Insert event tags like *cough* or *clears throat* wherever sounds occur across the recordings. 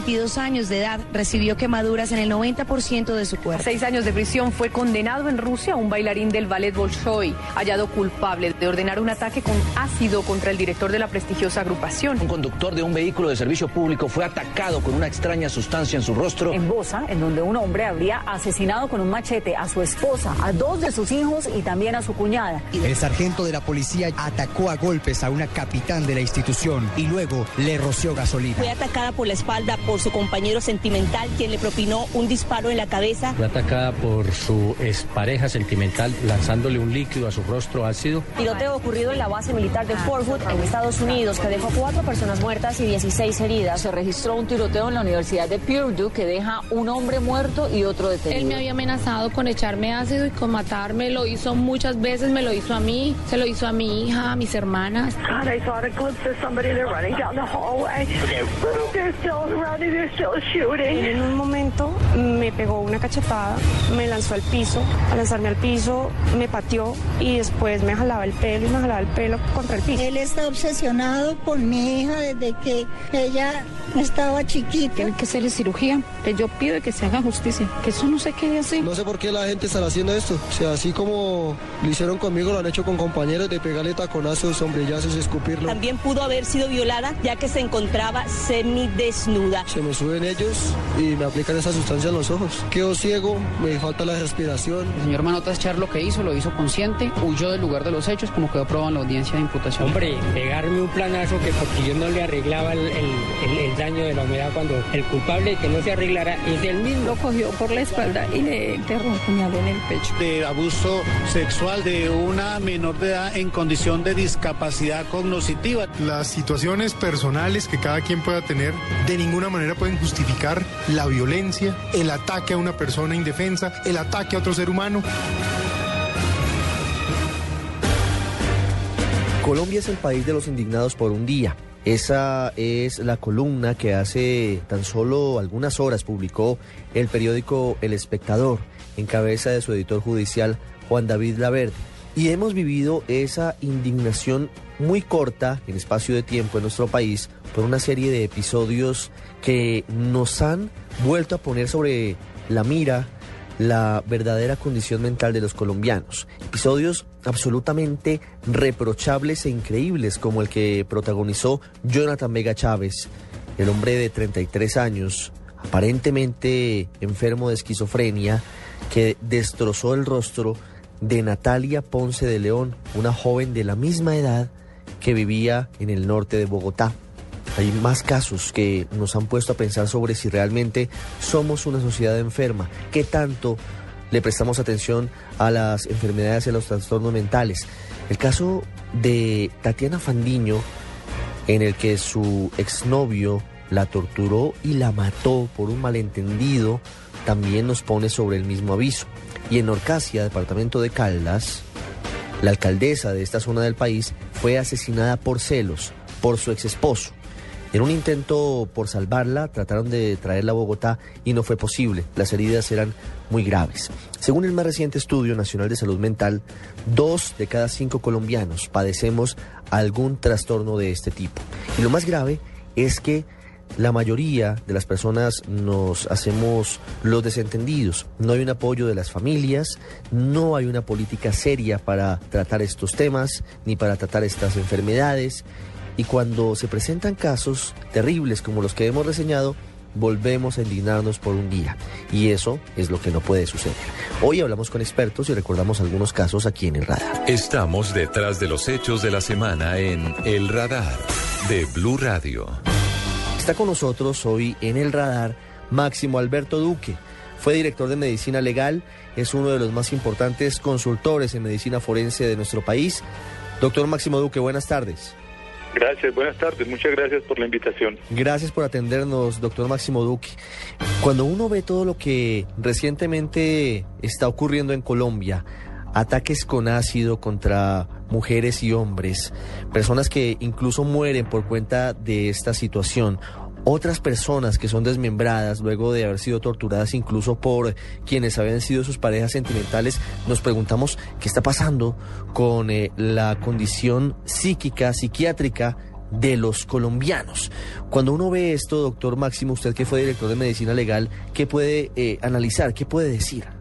22 años de edad recibió quemaduras en el 90% de su cuerpo. seis años de prisión fue condenado en Rusia un bailarín del ballet Bolshoi, hallado culpable de ordenar un ataque con ácido contra el director de la prestigiosa agrupación. Un conductor de un vehículo de servicio público fue atacado con una extraña sustancia en su rostro. En Bosa, en donde un hombre habría asesinado con un machete a su esposa, a dos de sus hijos y también a su cuñada. El sargento de la policía atacó a golpes a una capitán de la institución y luego le roció gasolina. Fue atacada por la espalda por su compañero sentimental, quien le propinó un disparo en la cabeza. Fue atacada por su expareja sentimental, lanzándole un líquido a su rostro ácido. Tiroteo ocurrido en la base militar de Fort Hood, en Estados Unidos, que dejó cuatro personas muertas y 16 heridas. Se registró un tiroteo en la Universidad de Purdue que deja un hombre muerto y otro detenido. Él me había amenazado con echarme ácido y con matarme. Lo hizo muchas veces, me lo hizo a mí, se lo hizo a mi hija, a mis hermanas. En un momento me pegó una cachetada, me lanzó al piso. Al lanzarme al piso me pateó y después me jalaba el pelo y me jalaba el pelo contra el piso. Él está obsesionado con mi hija desde que ella estaba chiquita. Tiene que hacerle cirugía. Que yo pido que se haga justicia, que eso no se quede así. No sé por qué la gente está haciendo esto. O sea, así como lo hicieron conmigo, lo han hecho con compañeros de pegarle taconazos, sombrillazos, escupirlo. También pudo haber sido violada ya que se encontraba semidesnuda. Se me suben ellos y me aplican esa sustancia en los ojos. Quedo ciego, me falta la respiración. El señor Manotas Char lo que hizo, lo hizo consciente, huyó del lugar de los hechos, como quedó probado en la audiencia de imputación. Hombre, pegarme un planazo que porque yo no le arreglaba el, el daño de la humedad cuando el culpable que no se arreglara es el mismo. Lo cogió por la espalda y le enterró un puñado en el pecho. De abuso sexual de una menor de edad en condición de discapacidad cognitiva. Las situaciones personales que cada quien pueda tener de ninguna manera pueden justificar la violencia, el ataque a una persona indefensa, el ataque a otro ser humano. Colombia es el país de los indignados por un día. Esa es la columna que hace tan solo algunas horas publicó el periódico El Espectador, en cabeza de su editor judicial Juan David Laverde. Y hemos vivido esa indignación muy corta en espacio de tiempo en nuestro país por una serie de episodios que nos han vuelto a poner sobre la mira la verdadera condición mental de los colombianos. Episodios absolutamente reprochables e increíbles como el que protagonizó Jonathan Vega Chávez, el hombre de 33 años, aparentemente enfermo de esquizofrenia, que destrozó el rostro de Natalia Ponce de León, una joven de la misma edad que vivía en el norte de Bogotá. Hay más casos que nos han puesto a pensar sobre si realmente somos una sociedad enferma, qué tanto le prestamos atención a las enfermedades y a los trastornos mentales. El caso de Tatiana Fandiño, en el que su exnovio la torturó y la mató por un malentendido, también nos pone sobre el mismo aviso. Y en Orcasia, departamento de Caldas, la alcaldesa de esta zona del país fue asesinada por celos por su ex esposo. En un intento por salvarla, trataron de traerla a Bogotá y no fue posible. Las heridas eran muy graves. Según el más reciente estudio nacional de salud mental, dos de cada cinco colombianos padecemos algún trastorno de este tipo. Y lo más grave es que la mayoría de las personas nos hacemos los desentendidos. No hay un apoyo de las familias, no hay una política seria para tratar estos temas ni para tratar estas enfermedades y cuando se presentan casos terribles como los que hemos reseñado, volvemos a indignarnos por un día. Y eso es lo que no puede suceder. Hoy hablamos con expertos y recordamos algunos casos aquí en el radar. Estamos detrás de los hechos de la semana en El Radar de Blue Radio. Está con nosotros hoy en el radar Máximo Alberto Duque. Fue director de medicina legal, es uno de los más importantes consultores en medicina forense de nuestro país. Doctor Máximo Duque, buenas tardes. Gracias, buenas tardes, muchas gracias por la invitación. Gracias por atendernos, doctor Máximo Duque. Cuando uno ve todo lo que recientemente está ocurriendo en Colombia, ataques con ácido contra mujeres y hombres, personas que incluso mueren por cuenta de esta situación, otras personas que son desmembradas luego de haber sido torturadas incluso por quienes habían sido sus parejas sentimentales, nos preguntamos qué está pasando con eh, la condición psíquica, psiquiátrica de los colombianos. Cuando uno ve esto, doctor Máximo, usted que fue director de medicina legal, ¿qué puede eh, analizar? ¿Qué puede decir?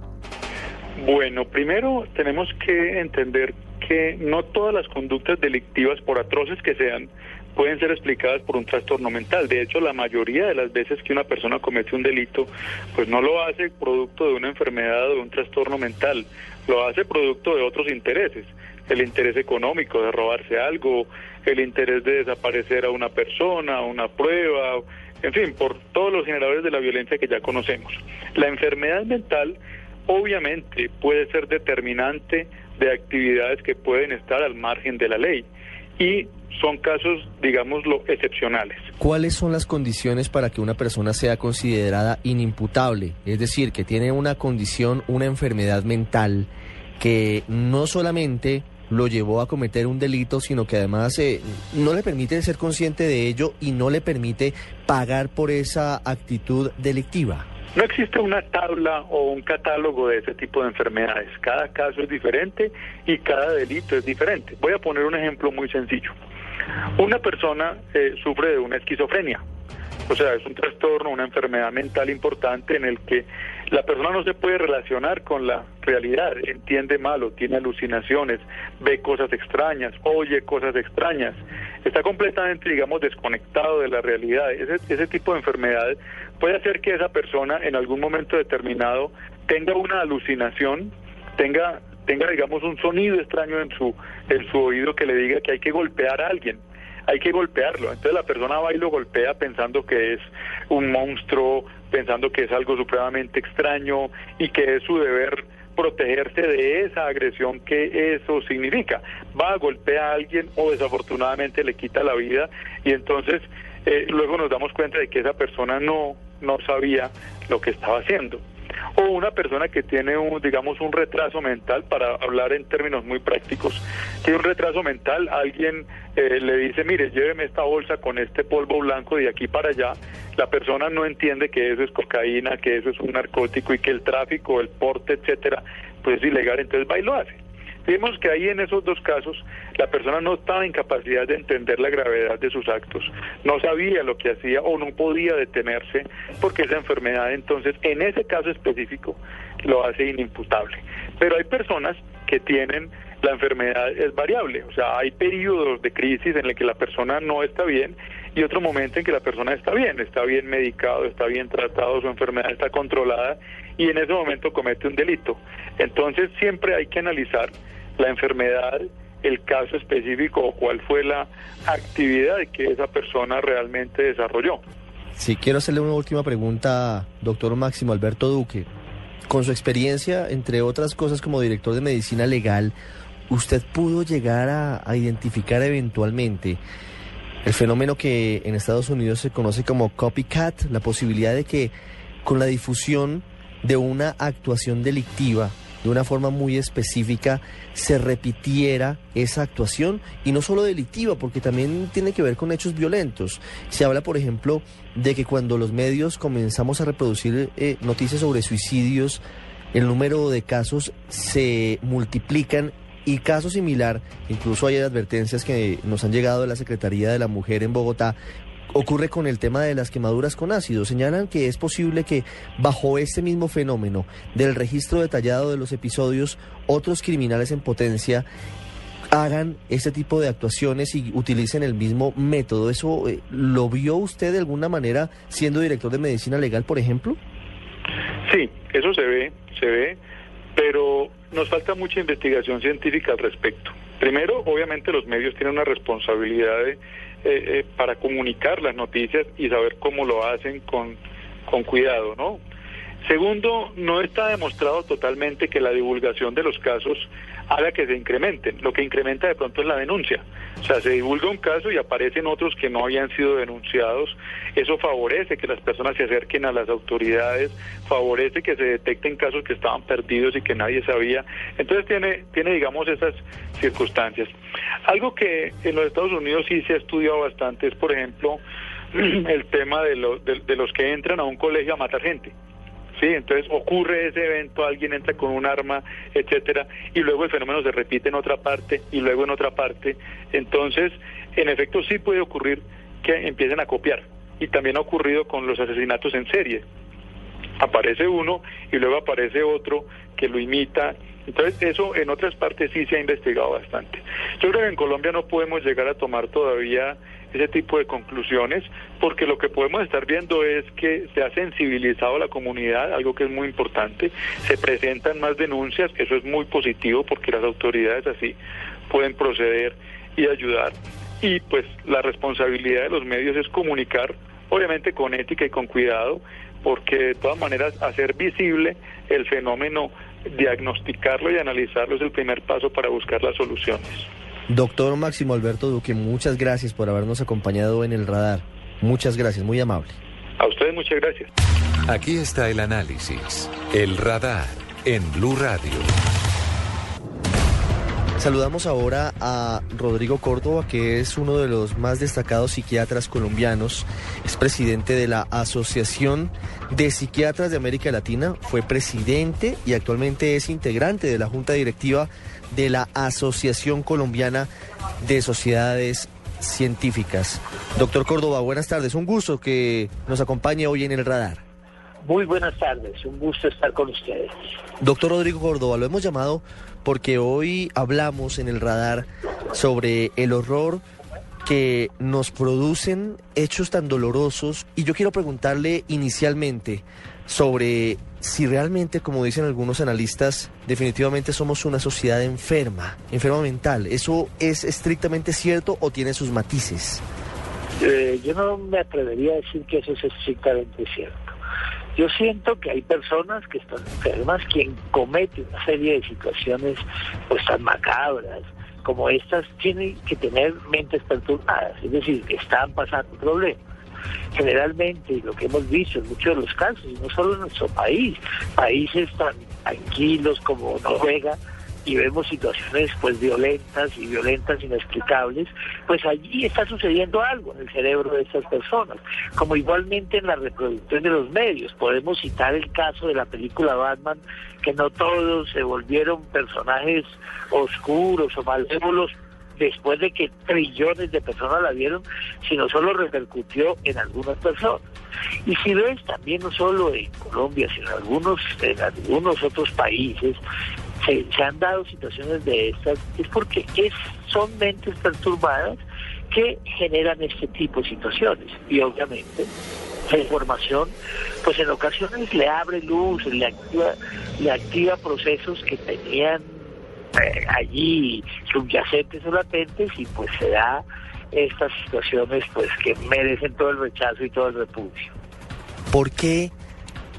Bueno, primero tenemos que entender que no todas las conductas delictivas, por atroces que sean, pueden ser explicadas por un trastorno mental. De hecho, la mayoría de las veces que una persona comete un delito, pues no lo hace producto de una enfermedad o de un trastorno mental, lo hace producto de otros intereses. El interés económico de robarse algo, el interés de desaparecer a una persona, una prueba, en fin, por todos los generadores de la violencia que ya conocemos. La enfermedad mental obviamente puede ser determinante de actividades que pueden estar al margen de la ley y son casos, digámoslo, excepcionales. ¿Cuáles son las condiciones para que una persona sea considerada inimputable? Es decir, que tiene una condición, una enfermedad mental que no solamente lo llevó a cometer un delito, sino que además eh, no le permite ser consciente de ello y no le permite pagar por esa actitud delictiva. No existe una tabla o un catálogo de ese tipo de enfermedades. Cada caso es diferente y cada delito es diferente. Voy a poner un ejemplo muy sencillo. Una persona eh, sufre de una esquizofrenia. O sea, es un trastorno, una enfermedad mental importante en el que la persona no se puede relacionar con la realidad, entiende malo, tiene alucinaciones, ve cosas extrañas, oye cosas extrañas, está completamente, digamos, desconectado de la realidad. Ese, ese tipo de enfermedad puede hacer que esa persona en algún momento determinado tenga una alucinación, tenga tenga digamos un sonido extraño en su en su oído que le diga que hay que golpear a alguien hay que golpearlo. Entonces la persona va y lo golpea pensando que es un monstruo, pensando que es algo supremamente extraño y que es su deber protegerse de esa agresión que eso significa. Va a golpear a alguien o desafortunadamente le quita la vida y entonces eh, luego nos damos cuenta de que esa persona no, no sabía lo que estaba haciendo o una persona que tiene un, digamos, un retraso mental, para hablar en términos muy prácticos, tiene un retraso mental, alguien eh, le dice, mire, lléveme esta bolsa con este polvo blanco de aquí para allá, la persona no entiende que eso es cocaína, que eso es un narcótico y que el tráfico, el porte, etcétera, pues es ilegal, entonces va y lo hace. Vimos que ahí en esos dos casos la persona no estaba en capacidad de entender la gravedad de sus actos, no sabía lo que hacía o no podía detenerse porque esa enfermedad entonces en ese caso específico lo hace inimputable. Pero hay personas que tienen la enfermedad es variable, o sea, hay periodos de crisis en el que la persona no está bien y otro momento en que la persona está bien, está bien medicado, está bien tratado, su enfermedad está controlada y en ese momento comete un delito. Entonces siempre hay que analizar la enfermedad, el caso específico o cuál fue la actividad que esa persona realmente desarrolló. Sí, quiero hacerle una última pregunta, doctor Máximo Alberto Duque. Con su experiencia, entre otras cosas como director de medicina legal, ¿usted pudo llegar a, identificar eventualmente el fenómeno que en Estados Unidos se conoce como copycat, la posibilidad de que con la difusión de una actuación delictiva, de una forma muy específica se repitiera esa actuación y no solo delictiva, porque también tiene que ver con hechos violentos. Se habla, por ejemplo, de que cuando los medios comenzamos a reproducir eh, noticias sobre suicidios, el número de casos se multiplican y caso similar, incluso hay advertencias que nos han llegado de la Secretaría de la Mujer en Bogotá ocurre con el tema de las quemaduras con ácido. Señalan que es posible que bajo este mismo fenómeno del registro detallado de los episodios, otros criminales en potencia hagan este tipo de actuaciones y utilicen el mismo método. ¿Eso eh, lo vio usted de alguna manera siendo director de medicina legal, por ejemplo? Sí, eso se ve, se ve, pero nos falta mucha investigación científica al respecto. Primero, obviamente los medios tienen una responsabilidad de eh, eh, para comunicar las noticias y saber cómo lo hacen con, con cuidado, ¿no? Segundo, no está demostrado totalmente que la divulgación de los casos haga que se incrementen. Lo que incrementa de pronto es la denuncia. O sea, se divulga un caso y aparecen otros que no habían sido denunciados. Eso favorece que las personas se acerquen a las autoridades, favorece que se detecten casos que estaban perdidos y que nadie sabía. Entonces tiene, tiene digamos, esas circunstancias. Algo que en los Estados Unidos sí se ha estudiado bastante es, por ejemplo, *clears throat* el tema de, de los que entran a un colegio a matar gente. Sí, entonces ocurre ese evento, alguien entra con un arma, etcétera, y luego el fenómeno se repite en otra parte y luego en otra parte. Entonces, en efecto, sí puede ocurrir que empiecen a copiar. Y también ha ocurrido con los asesinatos en serie. Aparece uno y luego aparece otro que lo imita. Entonces, eso en otras partes sí se ha investigado bastante. Yo creo que en Colombia no podemos llegar a tomar todavía ese tipo de conclusiones, porque lo que podemos estar viendo es que se ha sensibilizado a la comunidad, algo que es muy importante, se presentan más denuncias, eso es muy positivo porque las autoridades así pueden proceder y ayudar. Y pues la responsabilidad de los medios es comunicar, obviamente con ética y con cuidado, porque de todas maneras hacer visible el fenómeno, diagnosticarlo y analizarlo es el primer paso para buscar las soluciones. Doctor Máximo Alberto Duque, muchas gracias por habernos acompañado en el radar. Muchas gracias, muy amable. A ustedes muchas gracias. Aquí está el análisis, el radar en Blue Radio. Saludamos ahora a Rodrigo Córdoba, que es uno de los más destacados psiquiatras colombianos. Es presidente de la Asociación de Psiquiatras de América Latina, fue presidente y actualmente es integrante de la Junta Directiva de la Asociación Colombiana de Sociedades Científicas. Doctor Córdoba, buenas tardes. Un gusto que nos acompañe hoy en el radar. Muy buenas tardes, un gusto estar con ustedes. Doctor Rodrigo Córdoba, lo hemos llamado porque hoy hablamos en el radar sobre el horror que nos producen hechos tan dolorosos y yo quiero preguntarle inicialmente sobre si realmente, como dicen algunos analistas, definitivamente somos una sociedad enferma, enferma mental. ¿Eso es estrictamente cierto o tiene sus matices? Eh, yo no me atrevería a decir que eso es estrictamente cierto. Yo siento que hay personas que están enfermas, quien comete una serie de situaciones pues tan macabras como estas, tienen que tener mentes perturbadas, es decir, que están pasando problemas. Generalmente lo que hemos visto en muchos de los casos, no solo en nuestro país, países tan tranquilos como Noruega, y vemos situaciones pues violentas y violentas inexplicables, pues allí está sucediendo algo en el cerebro de estas personas, como igualmente en la reproducción de los medios. Podemos citar el caso de la película Batman, que no todos se volvieron personajes oscuros o malévolos después de que trillones de personas la vieron, sino solo repercutió en algunas personas. Y si ves también no solo en Colombia, sino en algunos, en algunos otros países, se, han dado situaciones de estas, es porque es, son mentes perturbadas que generan este tipo de situaciones. Y obviamente la información, pues en ocasiones le abre luz, le activa, le activa procesos que tenían eh, allí subyacentes o latentes y pues se da estas situaciones pues que merecen todo el rechazo y todo el repudio. ¿Por qué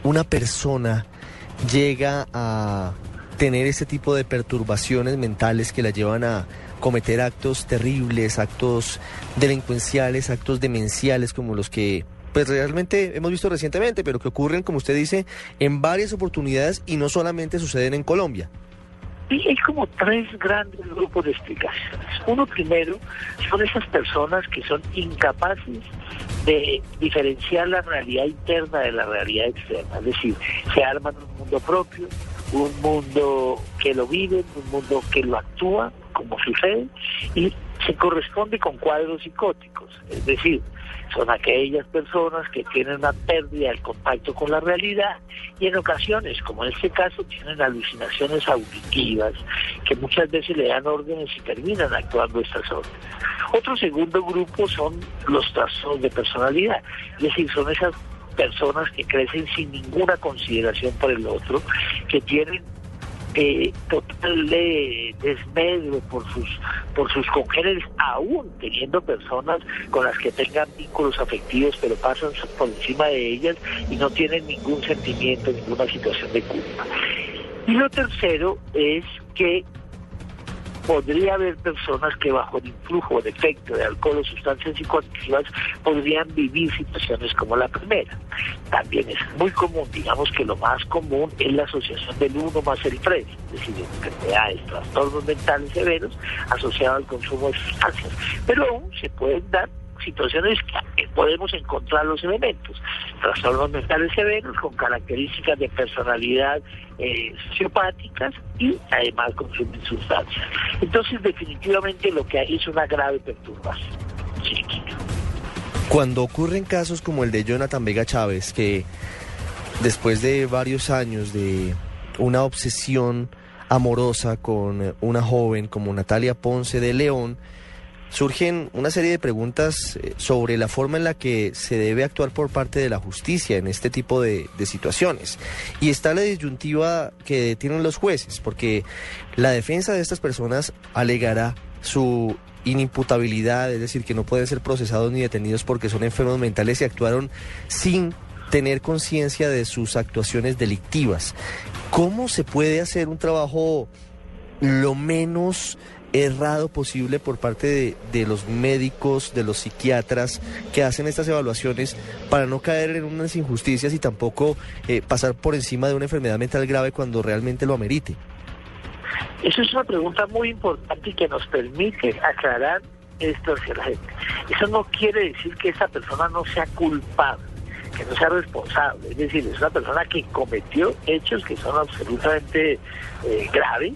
una persona llega a tener ese tipo de perturbaciones mentales que la llevan a cometer actos terribles, actos delincuenciales, actos demenciales como los que pues realmente hemos visto recientemente, pero que ocurren, como usted dice, en varias oportunidades y no solamente suceden en Colombia? Y hay como tres grandes grupos de explicaciones. Uno primero son esas personas que son incapaces de diferenciar la realidad interna de la realidad externa, es decir, se arman un mundo propio, un mundo que lo vive, un mundo que lo actúa, como sucede, y se corresponde con cuadros psicóticos, es decir, son aquellas personas que tienen una pérdida del contacto con la realidad y en ocasiones, como en este caso, tienen alucinaciones auditivas que muchas veces le dan órdenes y terminan actuando estas órdenes. Otro segundo grupo son los trastornos de personalidad, es decir, son esas personas que crecen sin ninguna consideración por el otro, que tienen eh, total de desmedro por sus por sus congéneres, aún teniendo personas con las que tengan vínculos afectivos, pero pasan por encima de ellas y no tienen ningún sentimiento, ninguna situación de culpa. Y lo tercero es que podría haber personas que bajo el influjo o efecto de alcohol o sustancias psicoactivas podrían vivir situaciones como la primera. También es muy común, digamos que lo más común es la asociación del uno más el tres, es decir, enfermedades, trastornos mentales severos asociados al consumo de sustancias. Pero aún se pueden dar situaciones que podemos encontrar los elementos. Trastornos mentales severos con características de personalidad eh, sociopáticas y además consumen sustancias. Entonces definitivamente lo que hay es una grave perturbación psíquica. Cuando ocurren casos como el de Jonathan Vega Chávez, que después de varios años de una obsesión amorosa con una joven como Natalia Ponce de León, surgen una serie de preguntas eh, sobre la forma en la que se debe actuar por parte de la justicia en este tipo de, situaciones. Y está la disyuntiva que tienen los jueces, porque la defensa de estas personas alegará su inimputabilidad, es decir, que no pueden ser procesados ni detenidos porque son enfermos mentales y actuaron sin tener conciencia de sus actuaciones delictivas. ¿Cómo se puede hacer un trabajo lo menos errado posible por parte de, los médicos, de los psiquiatras que hacen estas evaluaciones para no caer en unas injusticias y tampoco eh, pasar por encima de una enfermedad mental grave cuando realmente lo amerite? Eso es una pregunta muy importante y que nos permite aclarar esto hacia la gente. Eso no quiere decir que esa persona no sea culpable, que no sea responsable. Es decir, es una persona que cometió hechos que son absolutamente eh, graves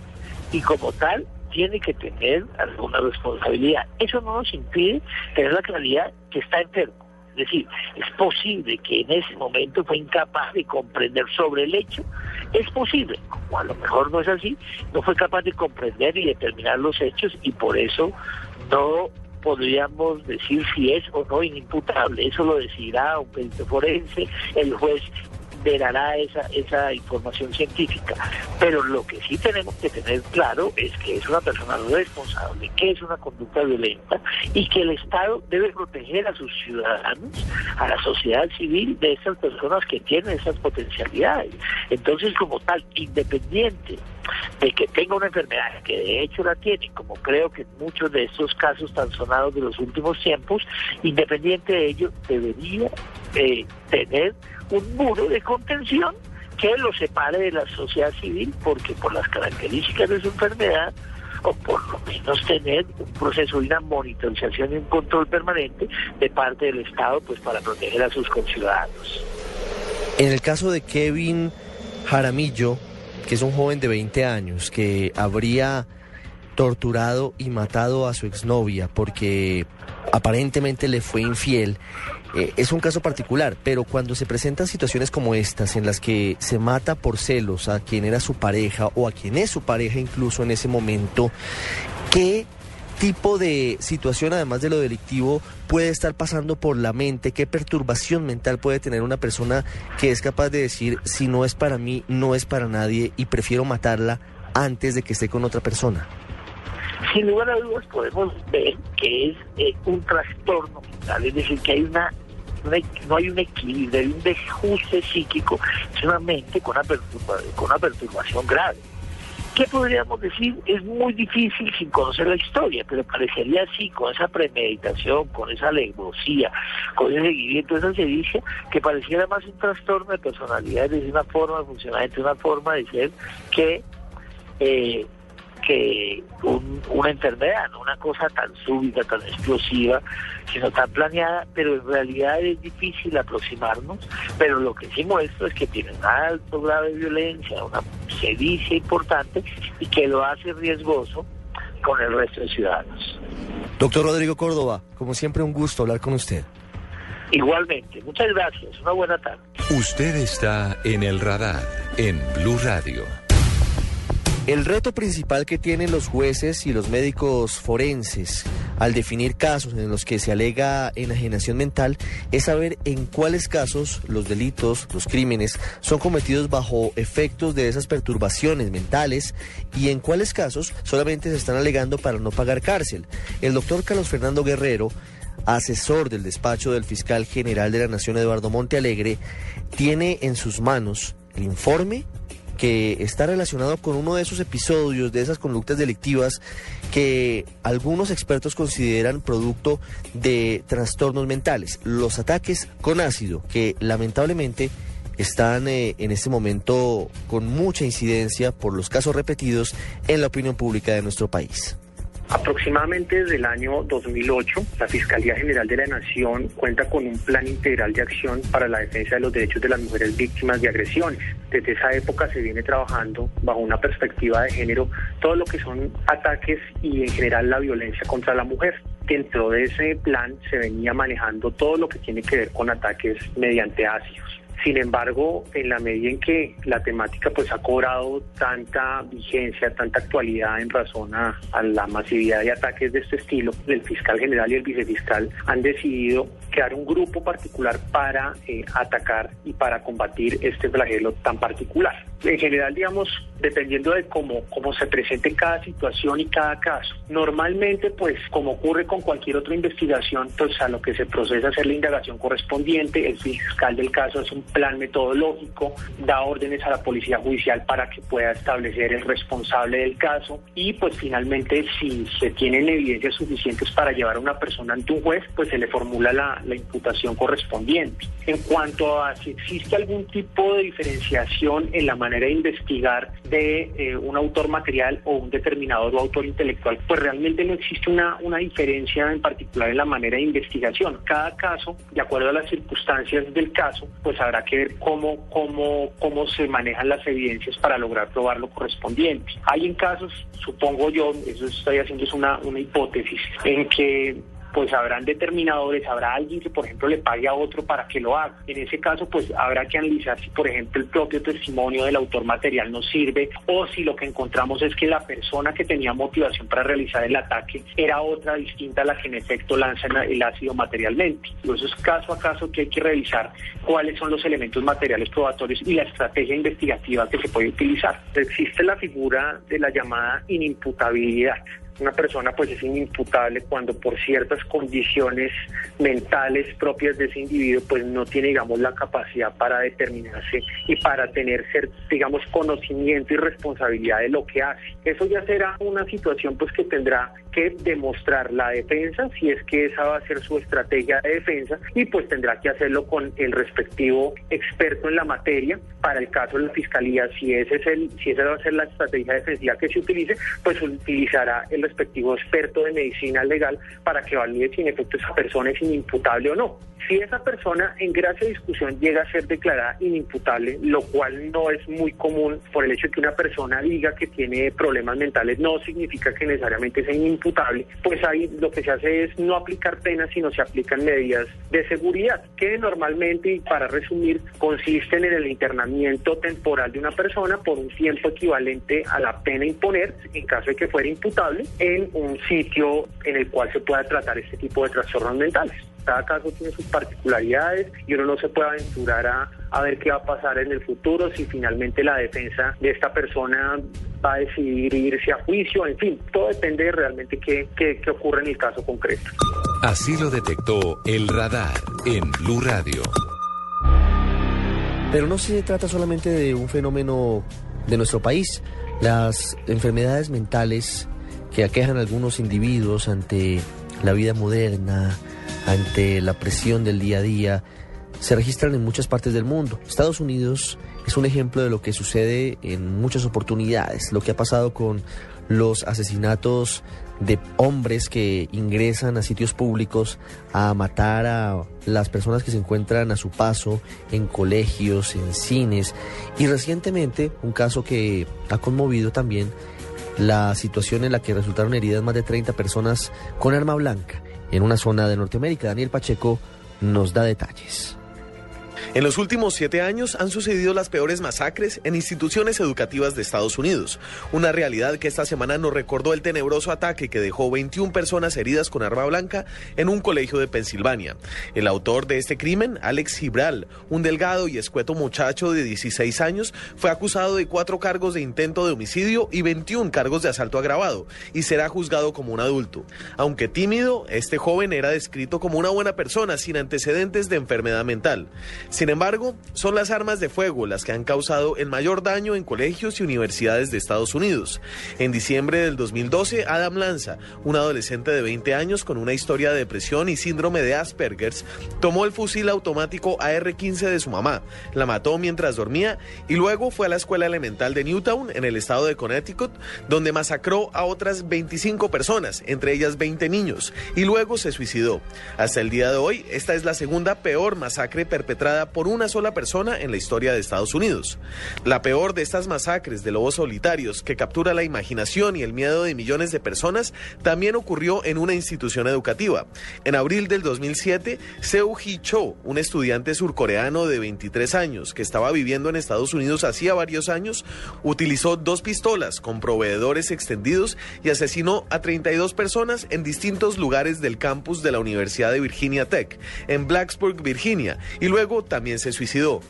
y como tal tiene que tener alguna responsabilidad. Eso no nos impide tener la claridad que está enfermo. Es decir, es posible que en ese momento fue incapaz de comprender sobre el hecho. Es posible, como a lo mejor no es así, no fue capaz de comprender y determinar los hechos y por eso no podríamos decir si es o no inimputable. Eso lo decidirá un perito forense, el juez esa, esa información científica. Pero lo que sí tenemos que tener claro es que es una persona responsable, que es una conducta violenta y que el Estado debe proteger a sus ciudadanos, a la sociedad civil de esas personas que tienen esas potencialidades. Entonces, como tal, independiente de que tenga una enfermedad, que de hecho la tiene, como creo que muchos de estos casos tan sonados de los últimos tiempos, independiente de ello, debería eh, tener un muro de contención que lo separe de la sociedad civil, porque por las características de su enfermedad, o por lo menos tener un proceso de una monitorización y un control permanente de parte del Estado, pues para proteger a sus conciudadanos. En el caso de Kevin Jaramillo, que es un joven de 20 años que habría torturado y matado a su exnovia porque aparentemente le fue infiel, eh, es un caso particular, pero cuando se presentan situaciones como estas, en las que se mata por celos a quien era su pareja o a quien es su pareja incluso en ese momento, ¿qué tipo de situación, además de lo delictivo, puede estar pasando por la mente? ¿Qué perturbación mental puede tener una persona que es capaz de decir, si no es para mí, no es para nadie y prefiero matarla antes de que esté con otra persona? Sin lugar a dudas podemos ver que es eh, un trastorno mental, es decir, que hay una no hay un equilibrio, hay un desajuste psíquico, es una mente con una, con una perturbación grave. ¿Qué podríamos decir? Es muy difícil sin conocer la historia, pero parecería así, con esa premeditación, con esa alevosía, con ese seguimiento, esa sedicia, que pareciera más un trastorno de personalidad, es una forma de funcionamiento, una forma de ser que eh, que una enfermedad, no una cosa tan súbita, tan explosiva, sino tan planeada, pero en realidad es difícil aproximarnos, pero lo que sí muestra es que tiene un alto grado de violencia, una sedicia importante y que lo hace riesgoso con el resto de ciudadanos. Doctor Rodrigo Córdoba, como siempre un gusto hablar con usted. Igualmente, muchas gracias, una buena tarde. Usted está en el radar en Blue Radio. El reto principal que tienen los jueces y los médicos forenses al definir casos en los que se alega enajenación mental es saber en cuáles casos los delitos, los crímenes, son cometidos bajo efectos de esas perturbaciones mentales y en cuáles casos solamente se están alegando para no pagar cárcel. El doctor Carlos Fernando Guerrero asesor del despacho del fiscal general de la Nación Eduardo Montealegre, tiene en sus manos el informe que está relacionado con uno de esos episodios, de esas conductas delictivas que algunos expertos consideran producto de trastornos mentales, los ataques con ácido, que lamentablemente están eh, en este momento con mucha incidencia por los casos repetidos en la opinión pública de nuestro país. Aproximadamente desde el año 2008, la Fiscalía General de la Nación cuenta con un plan integral de acción para la defensa de los derechos de las mujeres víctimas de agresiones. Desde esa época se viene trabajando bajo una perspectiva de género todo lo que son ataques y en general la violencia contra la mujer. Dentro de ese plan se venía manejando todo lo que tiene que ver con ataques mediante ácidos. Sin embargo, en la medida en que la temática pues ha cobrado tanta vigencia, tanta actualidad en razón a, la masividad de ataques de este estilo, el fiscal general y el vicefiscal han decidido crear un grupo particular para eh, atacar y para combatir este flagelo tan particular. En general, digamos, dependiendo de cómo, cómo se presente cada situación y cada caso. Normalmente, pues, como ocurre con cualquier otra investigación, pues a lo que se procesa es la indagación correspondiente, el fiscal del caso es un plan metodológico, da órdenes a la policía judicial para que pueda establecer el responsable del caso y pues finalmente si se tienen evidencias suficientes para llevar a una persona ante un juez, pues se le formula la, imputación correspondiente. En cuanto a si existe algún tipo de diferenciación en la manera de investigar de eh, un autor material o un determinador o autor intelectual, pues realmente no existe una, una diferencia en particular en la manera de investigación. Cada caso, de acuerdo a las circunstancias del caso, pues habrá que ver cómo, cómo, cómo se manejan las evidencias para lograr probar lo correspondiente. Hay en casos, supongo yo, eso estoy haciendo es una, una hipótesis, en que pues habrán determinadores, habrá alguien que, por ejemplo, le pague a otro para que lo haga. En ese caso, pues habrá que analizar si, por ejemplo, el propio testimonio del autor material no sirve o si lo que encontramos es que la persona que tenía motivación para realizar el ataque era otra distinta a la que en efecto lanza el ácido materialmente. Eso es caso a caso que hay que revisar cuáles son los elementos materiales probatorios y la estrategia investigativa que se puede utilizar. Existe la figura de la llamada inimputabilidad una persona pues es inimputable cuando por ciertas condiciones mentales propias de ese individuo pues no tiene digamos la capacidad para determinarse y para tener digamos conocimiento y responsabilidad de lo que hace. Eso ya será una situación pues que tendrá que demostrar la defensa si es que esa va a ser su estrategia de defensa y pues tendrá que hacerlo con el respectivo experto en la materia. Para el caso de la fiscalía si ese es el si esa va a ser la estrategia defensiva que se utilice, pues utilizará el respectivo experto de medicina legal para que valide si en efecto esa persona es inimputable o no. Si esa persona en gracia de discusión llega a ser declarada inimputable, lo cual no es muy común por el hecho de que una persona diga que tiene problemas mentales, no significa que necesariamente sea inimputable, pues ahí lo que se hace es no aplicar penas, sino se aplican medidas de seguridad, que normalmente, y para resumir, consisten en el internamiento temporal de una persona por un tiempo equivalente a la pena imponer, en caso de que fuera imputable, en un sitio en el cual se pueda tratar este tipo de trastornos mentales. Cada caso tiene sus particularidades y uno no se puede aventurar a, a ver qué va a pasar en el futuro si finalmente la defensa de esta persona va a decidir irse a juicio, en fin, todo depende de realmente qué, qué, qué ocurre en el caso concreto. Así lo detectó el radar en Blue Radio. Pero no se trata solamente de un fenómeno de nuestro país. Las enfermedades mentales que aquejan a algunos individuos ante la vida moderna, ante la presión del día a día, se registran en muchas partes del mundo. Estados Unidos es un ejemplo de lo que sucede en muchas oportunidades, lo que ha pasado con los asesinatos de hombres que ingresan a sitios públicos a matar a las personas que se encuentran a su paso en colegios, en cines y recientemente un caso que ha conmovido también la situación en la que resultaron heridas más de 30 personas con arma blanca en una zona de Norteamérica. Daniel Pacheco nos da detalles. En los últimos siete años han sucedido las peores masacres en instituciones educativas de Estados Unidos, una realidad que esta semana nos recordó el tenebroso ataque que dejó 21 personas heridas con arma blanca en un colegio de Pensilvania. El autor de este crimen, Alex Gibral, un delgado y escueto muchacho de 16 años, fue acusado de cuatro cargos de intento de homicidio y 21 cargos de asalto agravado y será juzgado como un adulto. Aunque tímido, este joven era descrito como una buena persona sin antecedentes de enfermedad mental. Sin embargo, son las armas de fuego las que han causado el mayor daño en colegios y universidades de Estados Unidos. En diciembre del 2012, Adam Lanza, un adolescente de 20 años con una historia de depresión y síndrome de Asperger's, tomó el fusil automático AR-15 de su mamá, la mató mientras dormía y luego fue a la escuela elemental de Newtown, en el estado de Connecticut, donde masacró a otras 25 personas, entre ellas 20 niños, y luego se suicidó. Hasta el día de hoy, esta es la segunda peor masacre perpetrada por una sola persona en la historia de Estados Unidos. La peor de estas masacres de lobos solitarios que captura la imaginación y el miedo de millones de personas también ocurrió en una institución educativa. En abril del 2007, Seo Hee Cho, un estudiante surcoreano de 23 años que estaba viviendo en Estados Unidos hacía varios años, utilizó dos pistolas con proveedores extendidos y asesinó a 32 personas en distintos lugares del campus de la Universidad de Virginia Tech, en Blacksburg, Virginia, y luego también se suicidó.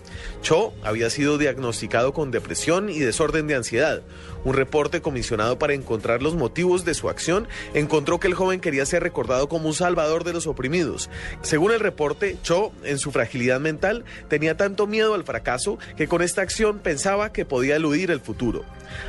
Cho había sido diagnosticado con depresión y desorden de ansiedad. Un reporte comisionado para encontrar los motivos de su acción encontró que el joven quería ser recordado como un salvador de los oprimidos. Según el reporte, Cho, en su fragilidad mental, tenía tanto miedo al fracaso que con esta acción pensaba que podía eludir el futuro.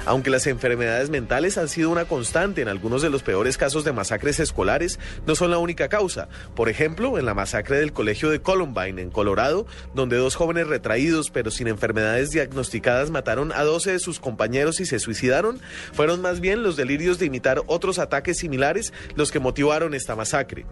Aunque las enfermedades mentales han sido una constante en algunos de los peores casos de masacres escolares, no son la única causa. Por ejemplo, en la masacre del colegio de Columbine, en Colorado, donde dos jóvenes retraídos pero sin enfermedades diagnosticadas mataron a 12 de sus compañeros y se suicidaron, fueron más bien los delirios de imitar otros ataques similares los que motivaron esta masacre.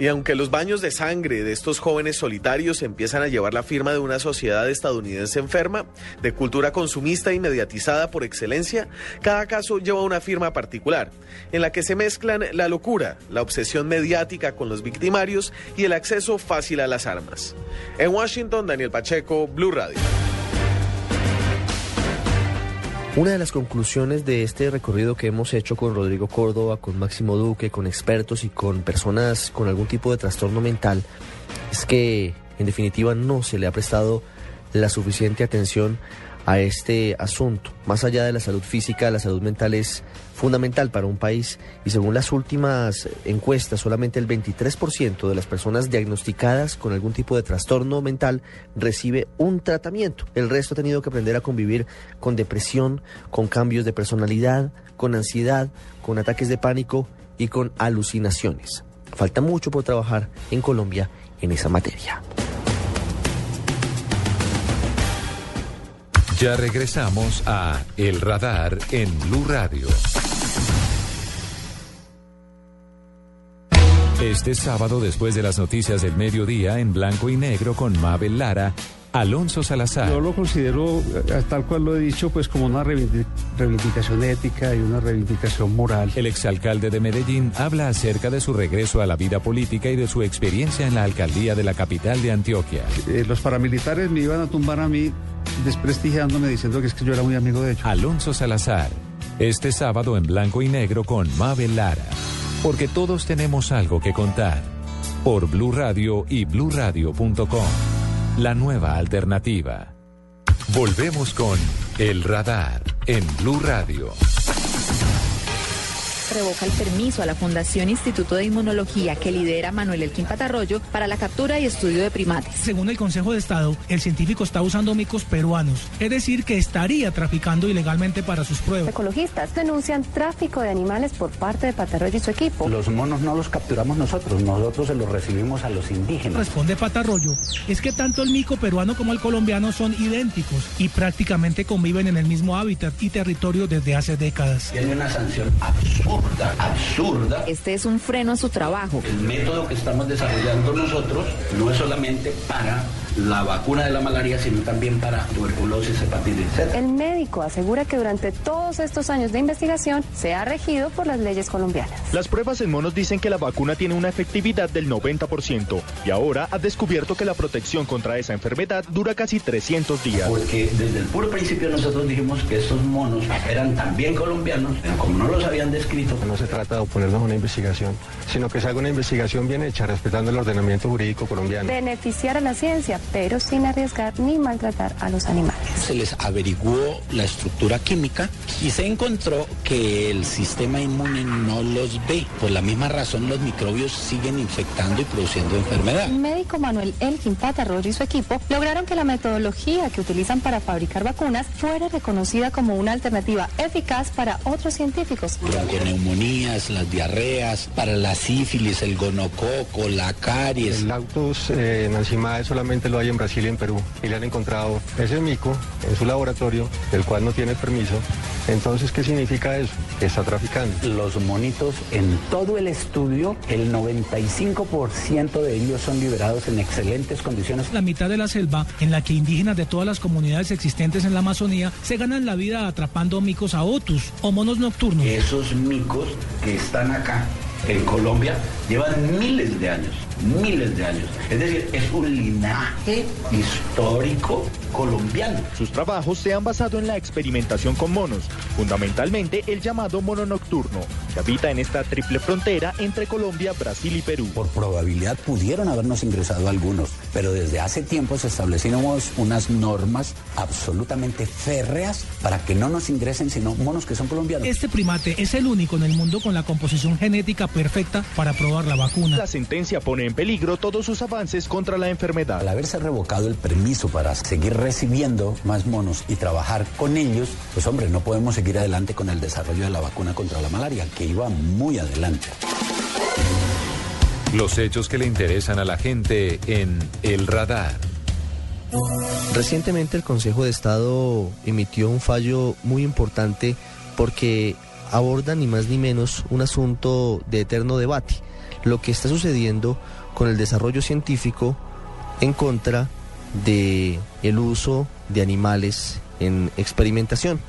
Y aunque los baños de sangre de estos jóvenes solitarios empiezan a llevar la firma de una sociedad estadounidense enferma, de cultura consumista y mediatizada por excelencia, cada caso lleva una firma particular, en la que se mezclan la locura, la obsesión mediática con los victimarios y el acceso fácil a las armas. En Washington, Daniel Pacheco, Blue Radio. Una de las conclusiones de este recorrido que hemos hecho con Rodrigo Córdoba, con Máximo Duque, con expertos y con personas con algún tipo de trastorno mental es que en definitiva no se le ha prestado la suficiente atención a este asunto. Más allá de la salud física, la salud mental es fundamental para un país y según las últimas encuestas, solamente el 23% de las personas diagnosticadas con algún tipo de trastorno mental recibe un tratamiento. El resto ha tenido que aprender a convivir con depresión, con cambios de personalidad, con ansiedad, con ataques de pánico y con alucinaciones. Falta mucho por trabajar en Colombia en esa materia. Ya regresamos a El Radar en Blue Radio. Este sábado, después de las noticias del mediodía, en blanco y negro con Mabel Lara, Alonso Salazar. Yo lo considero, eh, tal cual lo he dicho, pues como una reivindicación ética y una reivindicación moral. El exalcalde de Medellín habla acerca de su regreso a la vida política y de su experiencia en la alcaldía de la capital de Antioquia. Eh, los paramilitares me iban a tumbar a mí desprestigiándome diciendo que es que yo era muy amigo de ellos. Alonso Salazar, este sábado en blanco y negro con Mabel Lara. Porque todos tenemos algo que contar. Por Blue Radio y bluradio.com. La nueva alternativa. Volvemos con El Radar en Blue Radio revoca el permiso a la Fundación Instituto de Inmunología que lidera Manuel Elquín Patarroyo para la captura y estudio de primates. Según el Consejo de Estado, el científico está usando micos peruanos, es decir, que estaría traficando ilegalmente para sus pruebas. Ecologistas denuncian tráfico de animales por parte de Patarroyo y su equipo. Los monos no los capturamos nosotros, nosotros se los recibimos a los indígenas. Responde Patarroyo, es que tanto el mico peruano como el colombiano son idénticos y prácticamente conviven en el mismo hábitat y territorio desde hace décadas. Tiene una sanción absurda absurda, Este es un freno a su trabajo. El método que estamos desarrollando nosotros no es solamente para la vacuna de la malaria, sino también para tuberculosis, hepatitis, etc. El médico asegura que durante todos estos años de investigación se ha regido por las leyes colombianas. Las pruebas en monos dicen que la vacuna tiene una efectividad del 90% y ahora ha descubierto que la protección contra esa enfermedad dura casi 300 días. Porque desde el puro principio nosotros dijimos que estos monos eran también colombianos, pero como no los habían descrito. No se trata de oponernos a una investigación, sino que se haga una investigación bien hecha, respetando el ordenamiento jurídico colombiano. Beneficiar a la ciencia pero sin arriesgar ni maltratar a los animales. Se les averiguó la estructura química y se encontró que el sistema inmune no los ve. Por la misma razón los microbios siguen infectando y produciendo enfermedad. El médico Manuel Elkin Patarroyo y su equipo lograron que la metodología que utilizan para fabricar vacunas fuera reconocida como una alternativa eficaz para otros científicos. Bronconeumonías, las diarreas, para la sífilis, el gonococo, la caries. El lactus eh, encima solamente lo hay en Brasil y en Perú. Y le han encontrado ese mico en su laboratorio, del cual no tiene permiso. Entonces, ¿qué significa eso? Que está traficando. Los monitos en todo el estudio, el 95% de ellos son liberados en excelentes condiciones. La mitad de la selva en la que indígenas de todas las comunidades existentes en la Amazonía se ganan la vida atrapando micos a otus o monos nocturnos. Esos micos que están acá en Colombia llevan miles de años, miles de años. Es decir, es un linaje histórico colombiano. Sus trabajos se han basado en la experimentación con monos, fundamentalmente el llamado mono nocturno, que habita en esta triple frontera entre Colombia, Brasil y Perú. Por probabilidad pudieron habernos ingresado algunos, pero desde hace tiempo se establecieron unas normas absolutamente férreas para que no nos ingresen sino monos que son colombianos. Este primate es el único en el mundo con la composición genética perfecta para probar la vacuna. La sentencia pone en peligro todos sus avances contra la enfermedad. Al haberse revocado el permiso para seguir recibiendo más monos y trabajar con ellos, pues hombre, no podemos seguir adelante con el desarrollo de la vacuna contra la malaria, que iba muy adelante. Los hechos que le interesan a la gente en El Radar. Recientemente el Consejo de Estado emitió un fallo muy importante porque aborda ni más ni menos un asunto de eterno debate, lo que está sucediendo con el desarrollo científico en contra de el uso de animales en experimentación.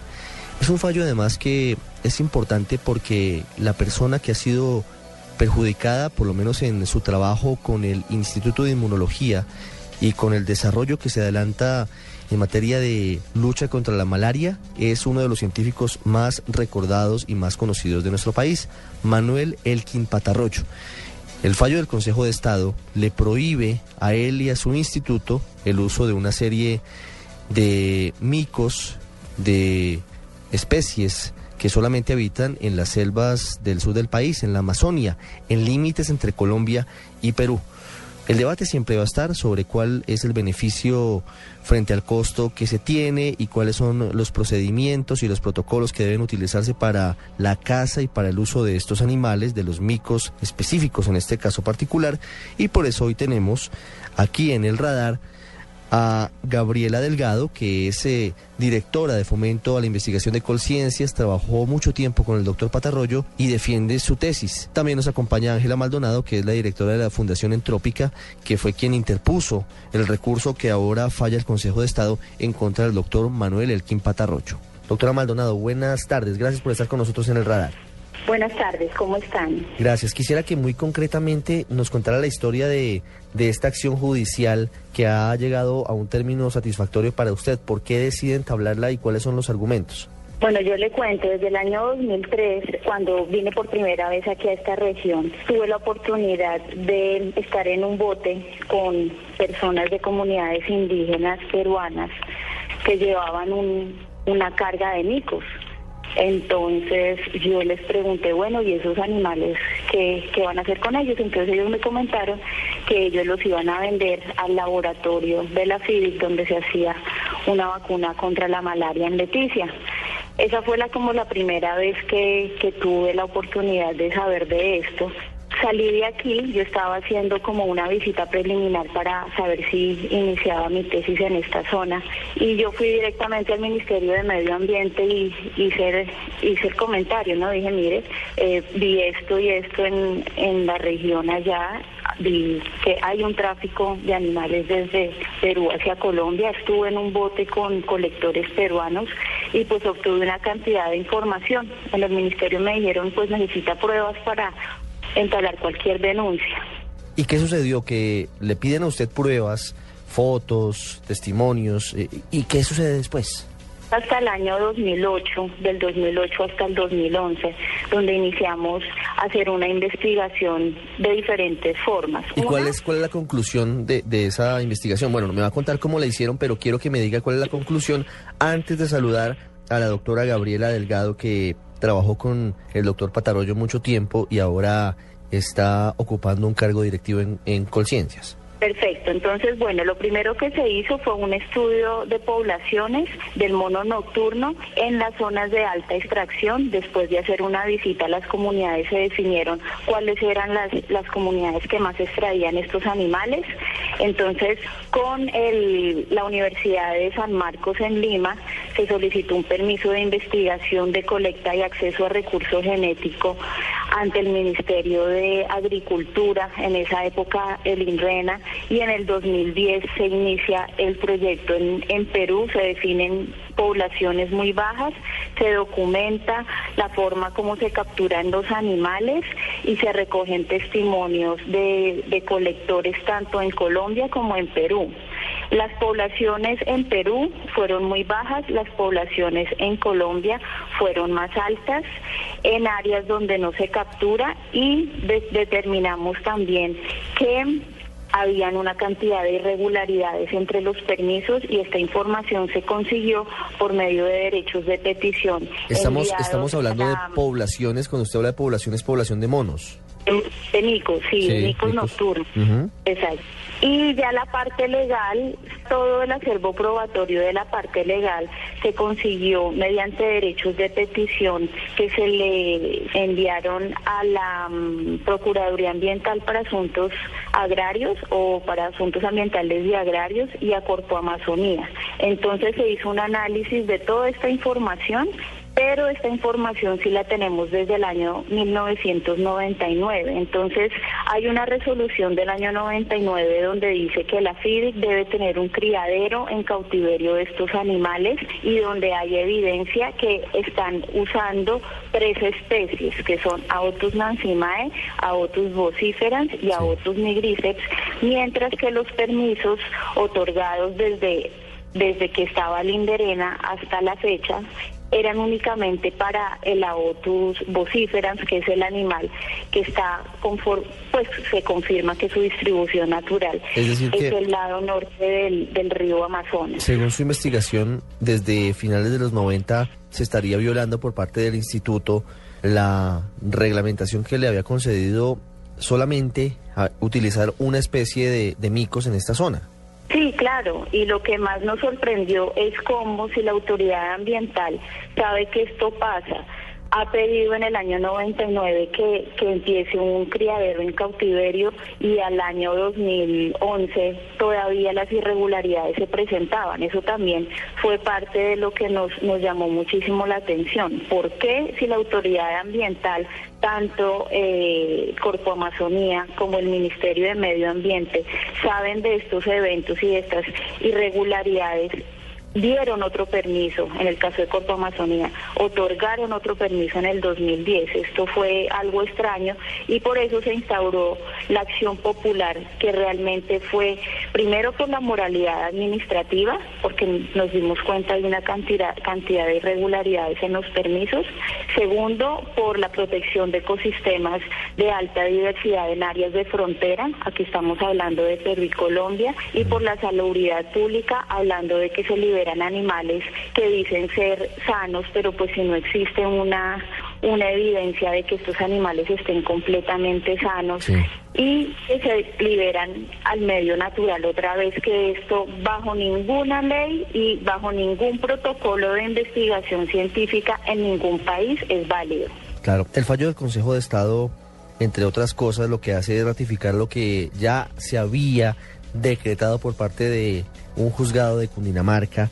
Es un fallo además que es importante porque la persona que ha sido perjudicada, por lo menos en su trabajo con el Instituto de Inmunología y con el desarrollo que se adelanta en materia de lucha contra la malaria, es uno de los científicos más recordados y más conocidos de nuestro país, Manuel Elkin Patarrocho. El fallo del Consejo de Estado le prohíbe a él y a su instituto el uso de una serie de micos, de especies que solamente habitan en las selvas del sur del país, en la Amazonia, en límites entre Colombia y Perú. El debate siempre va a estar sobre cuál es el beneficio frente al costo que se tiene y cuáles son los procedimientos y los protocolos que deben utilizarse para la caza y para el uso de estos animales, de los micos específicos en este caso particular. Y por eso hoy tenemos aquí en el radar a Gabriela Delgado, que es eh, directora de fomento a la investigación de Colciencias, trabajó mucho tiempo con el doctor Patarroyo y defiende su tesis. También nos acompaña Ángela Maldonado, que es la directora de la Fundación Entrópica, que fue quien interpuso el recurso que ahora falla el Consejo de Estado en contra del doctor Manuel Elkin Patarroyo. Doctora Maldonado, buenas tardes, gracias por estar con nosotros en el radar. Buenas tardes, ¿cómo están? Gracias. Quisiera que muy concretamente nos contara la historia de, de, esta acción judicial que ha llegado a un término satisfactorio para usted. ¿Por qué decide entablarla y cuáles son los argumentos? Bueno, yo le cuento, desde el año 2003, cuando vine por primera vez aquí a esta región, tuve la oportunidad de estar en un bote con personas de comunidades indígenas peruanas que llevaban un, una carga de micos entonces yo les pregunté, bueno, ¿y esos animales qué, qué, van a hacer con ellos? Entonces ellos me comentaron que ellos los iban a vender al laboratorio de la FIDIC donde se hacía una vacuna contra la malaria en Leticia. Esa fue la como la primera vez que, que tuve la oportunidad de saber de esto Salí de aquí, yo estaba haciendo como una visita preliminar para saber si iniciaba mi tesis en esta zona y yo fui directamente al Ministerio de Medio Ambiente y hice, hice el comentario, ¿no? Dije, mire, eh, vi esto y esto en, en la región allá, vi que hay un tráfico de animales desde Perú hacia Colombia, estuve en un bote con colectores peruanos y pues obtuve una cantidad de información. En el ministerio me dijeron pues necesita pruebas para entablar cualquier denuncia. ¿Y qué sucedió? Que le piden a usted pruebas, fotos, testimonios, eh, ¿y qué sucede después? hasta el año 2008, del 2008 hasta el 2011, donde iniciamos hacer una investigación de diferentes formas. ¿Y cuál es, cuál es la conclusión de, de esa investigación? Bueno, me va a contar cómo la hicieron, pero quiero que me diga cuál es la conclusión antes de saludar a la doctora Gabriela Delgado, que trabajó con el doctor Patarroyo mucho tiempo y ahora está ocupando un cargo directivo en, en Colciencias. Perfecto, entonces bueno, lo primero que se hizo fue un estudio de poblaciones del mono nocturno en las zonas de alta extracción. Después de hacer una visita a las comunidades se definieron cuáles eran las, las comunidades que más extraían estos animales. Entonces, con el- la Universidad de San Marcos en Lima se solicitó un permiso de investigación de colecta y acceso a recursos genéticos ante el Ministerio de Agricultura, en esa época el INRENA, y en el 2010 se inicia el proyecto en, en Perú, se definen poblaciones muy bajas, se documenta la forma como se capturan los animales y se recogen testimonios de, de colectores tanto en Colombia como en Perú. Las poblaciones en Perú fueron muy bajas, las poblaciones en Colombia fueron más altas en áreas donde no se captura y de- determinamos también que habían una cantidad de irregularidades entre los permisos y esta información se consiguió por medio de derechos de petición. Estamos, estamos hablando a de la- poblaciones, cuando usted habla de poblaciones, población de monos. De, micos, sí, Sí, nocturnos. Ujú. Exacto. Y ya la parte legal, todo el acervo probatorio de la parte legal se consiguió mediante derechos de petición que se le enviaron a la mm, Procuraduría Ambiental para Asuntos Agrarios o para Asuntos Ambientales y Agrarios y a Corpo Amazonía. Entonces se hizo un análisis de toda esta información pero esta información sí la tenemos desde el año 1999. Entonces, hay una resolución del año 99 donde dice que la FIDIC debe tener un criadero en cautiverio de estos animales y donde hay evidencia que están usando tres especies, que son Aotus nansimae, Aotus vociferans y Aotus nigriceps, mientras que los permisos otorgados desde desde que estaba Linderena hasta la fecha eran únicamente para el Aotus vociferans, que es el animal que está conform pues se confirma que su distribución natural Es decir que- el lado norte del, del río Amazonas. Según su investigación, desde finales de los 90 se estaría violando por parte del instituto la reglamentación que le había concedido solamente a utilizar una especie de, de micos en esta zona. Sí, claro, y lo que más nos sorprendió es cómo si la autoridad ambiental sabe que esto pasa, ha pedido en el año 99 que, que empiece un criadero en cautiverio y al año 2011 todavía las irregularidades se presentaban. Eso también fue parte de lo que nos, nos llamó muchísimo la atención. ¿Por qué si la autoridad ambiental tanto eh, Corpo Amazonía como el Ministerio de Medio Ambiente saben de estos eventos y de estas irregularidades dieron otro permiso, en el caso de Corpo Amazonía, otorgaron otro permiso en el 2010. Esto fue algo extraño y por eso se instauró la acción popular, que realmente fue, primero por la moralidad administrativa, porque nos dimos cuenta de una cantidad, cantidad de irregularidades en los permisos. Segundo, por la protección de ecosistemas de alta diversidad en áreas de frontera, aquí estamos hablando de Perú y Colombia, y por la salubridad pública, hablando de que se liberan animales que dicen ser sanos, pero pues si no existe una, una evidencia de que estos animales estén completamente sanos y que se liberan al medio natural otra vez que esto bajo ninguna ley y bajo ningún protocolo de investigación científica en ningún país es válido. Claro, el fallo del Consejo de Estado, entre otras cosas, lo que hace es ratificar lo que ya se había decretado por parte de un juzgado de Cundinamarca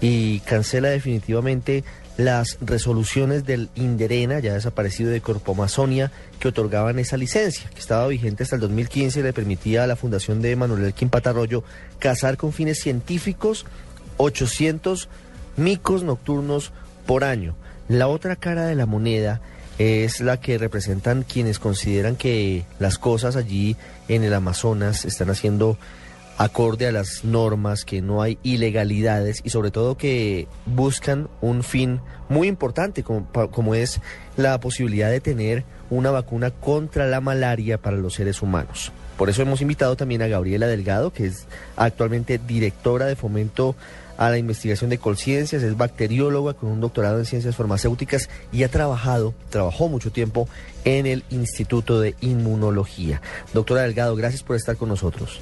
y cancela definitivamente las resoluciones del Inderena, ya desaparecido de Corpo Amazonia, que otorgaban esa licencia, que estaba vigente hasta el 2015 y le permitía a la Fundación de Manuel Elquín Patarroyo cazar con fines científicos 800 micos nocturnos por año. La otra cara de la moneda es la que representan quienes consideran que las cosas allí en el Amazonas están haciendo acorde a las normas, que no hay ilegalidades y sobre todo que buscan un fin muy importante como, como es la posibilidad de tener una vacuna contra la malaria para los seres humanos. Por eso hemos invitado también a Gabriela Delgado, que es actualmente directora de fomento a la investigación de colciencias, es bacterióloga con un doctorado en ciencias farmacéuticas y ha trabajado, trabajó mucho tiempo en el Instituto de Inmunología. Doctora Delgado, gracias por estar con nosotros.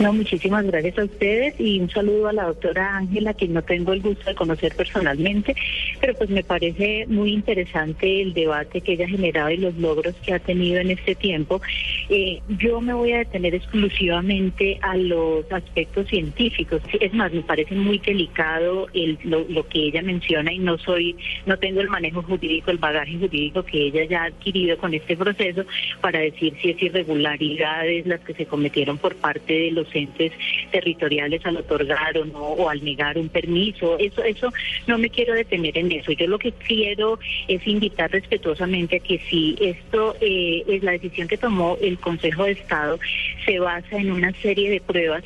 No, muchísimas gracias a ustedes y un saludo a la doctora Ángela, que no tengo el gusto de conocer personalmente, pero pues me parece muy interesante el debate que ella ha generado y los logros que ha tenido en este tiempo. Eh, yo me voy a detener exclusivamente a los aspectos científicos. Es más, me parece muy delicado el, lo, lo que ella menciona y no soy, no tengo el manejo jurídico, el bagaje jurídico que ella ya ha adquirido con este proceso para decir si es irregularidades las que se cometieron por parte de los entes territoriales al otorgar o no o al negar un permiso. Eso, eso no me quiero detener en eso. Yo lo que quiero es invitar respetuosamente a que si esto eh, es la decisión que tomó el Consejo de Estado, se basa en una serie de pruebas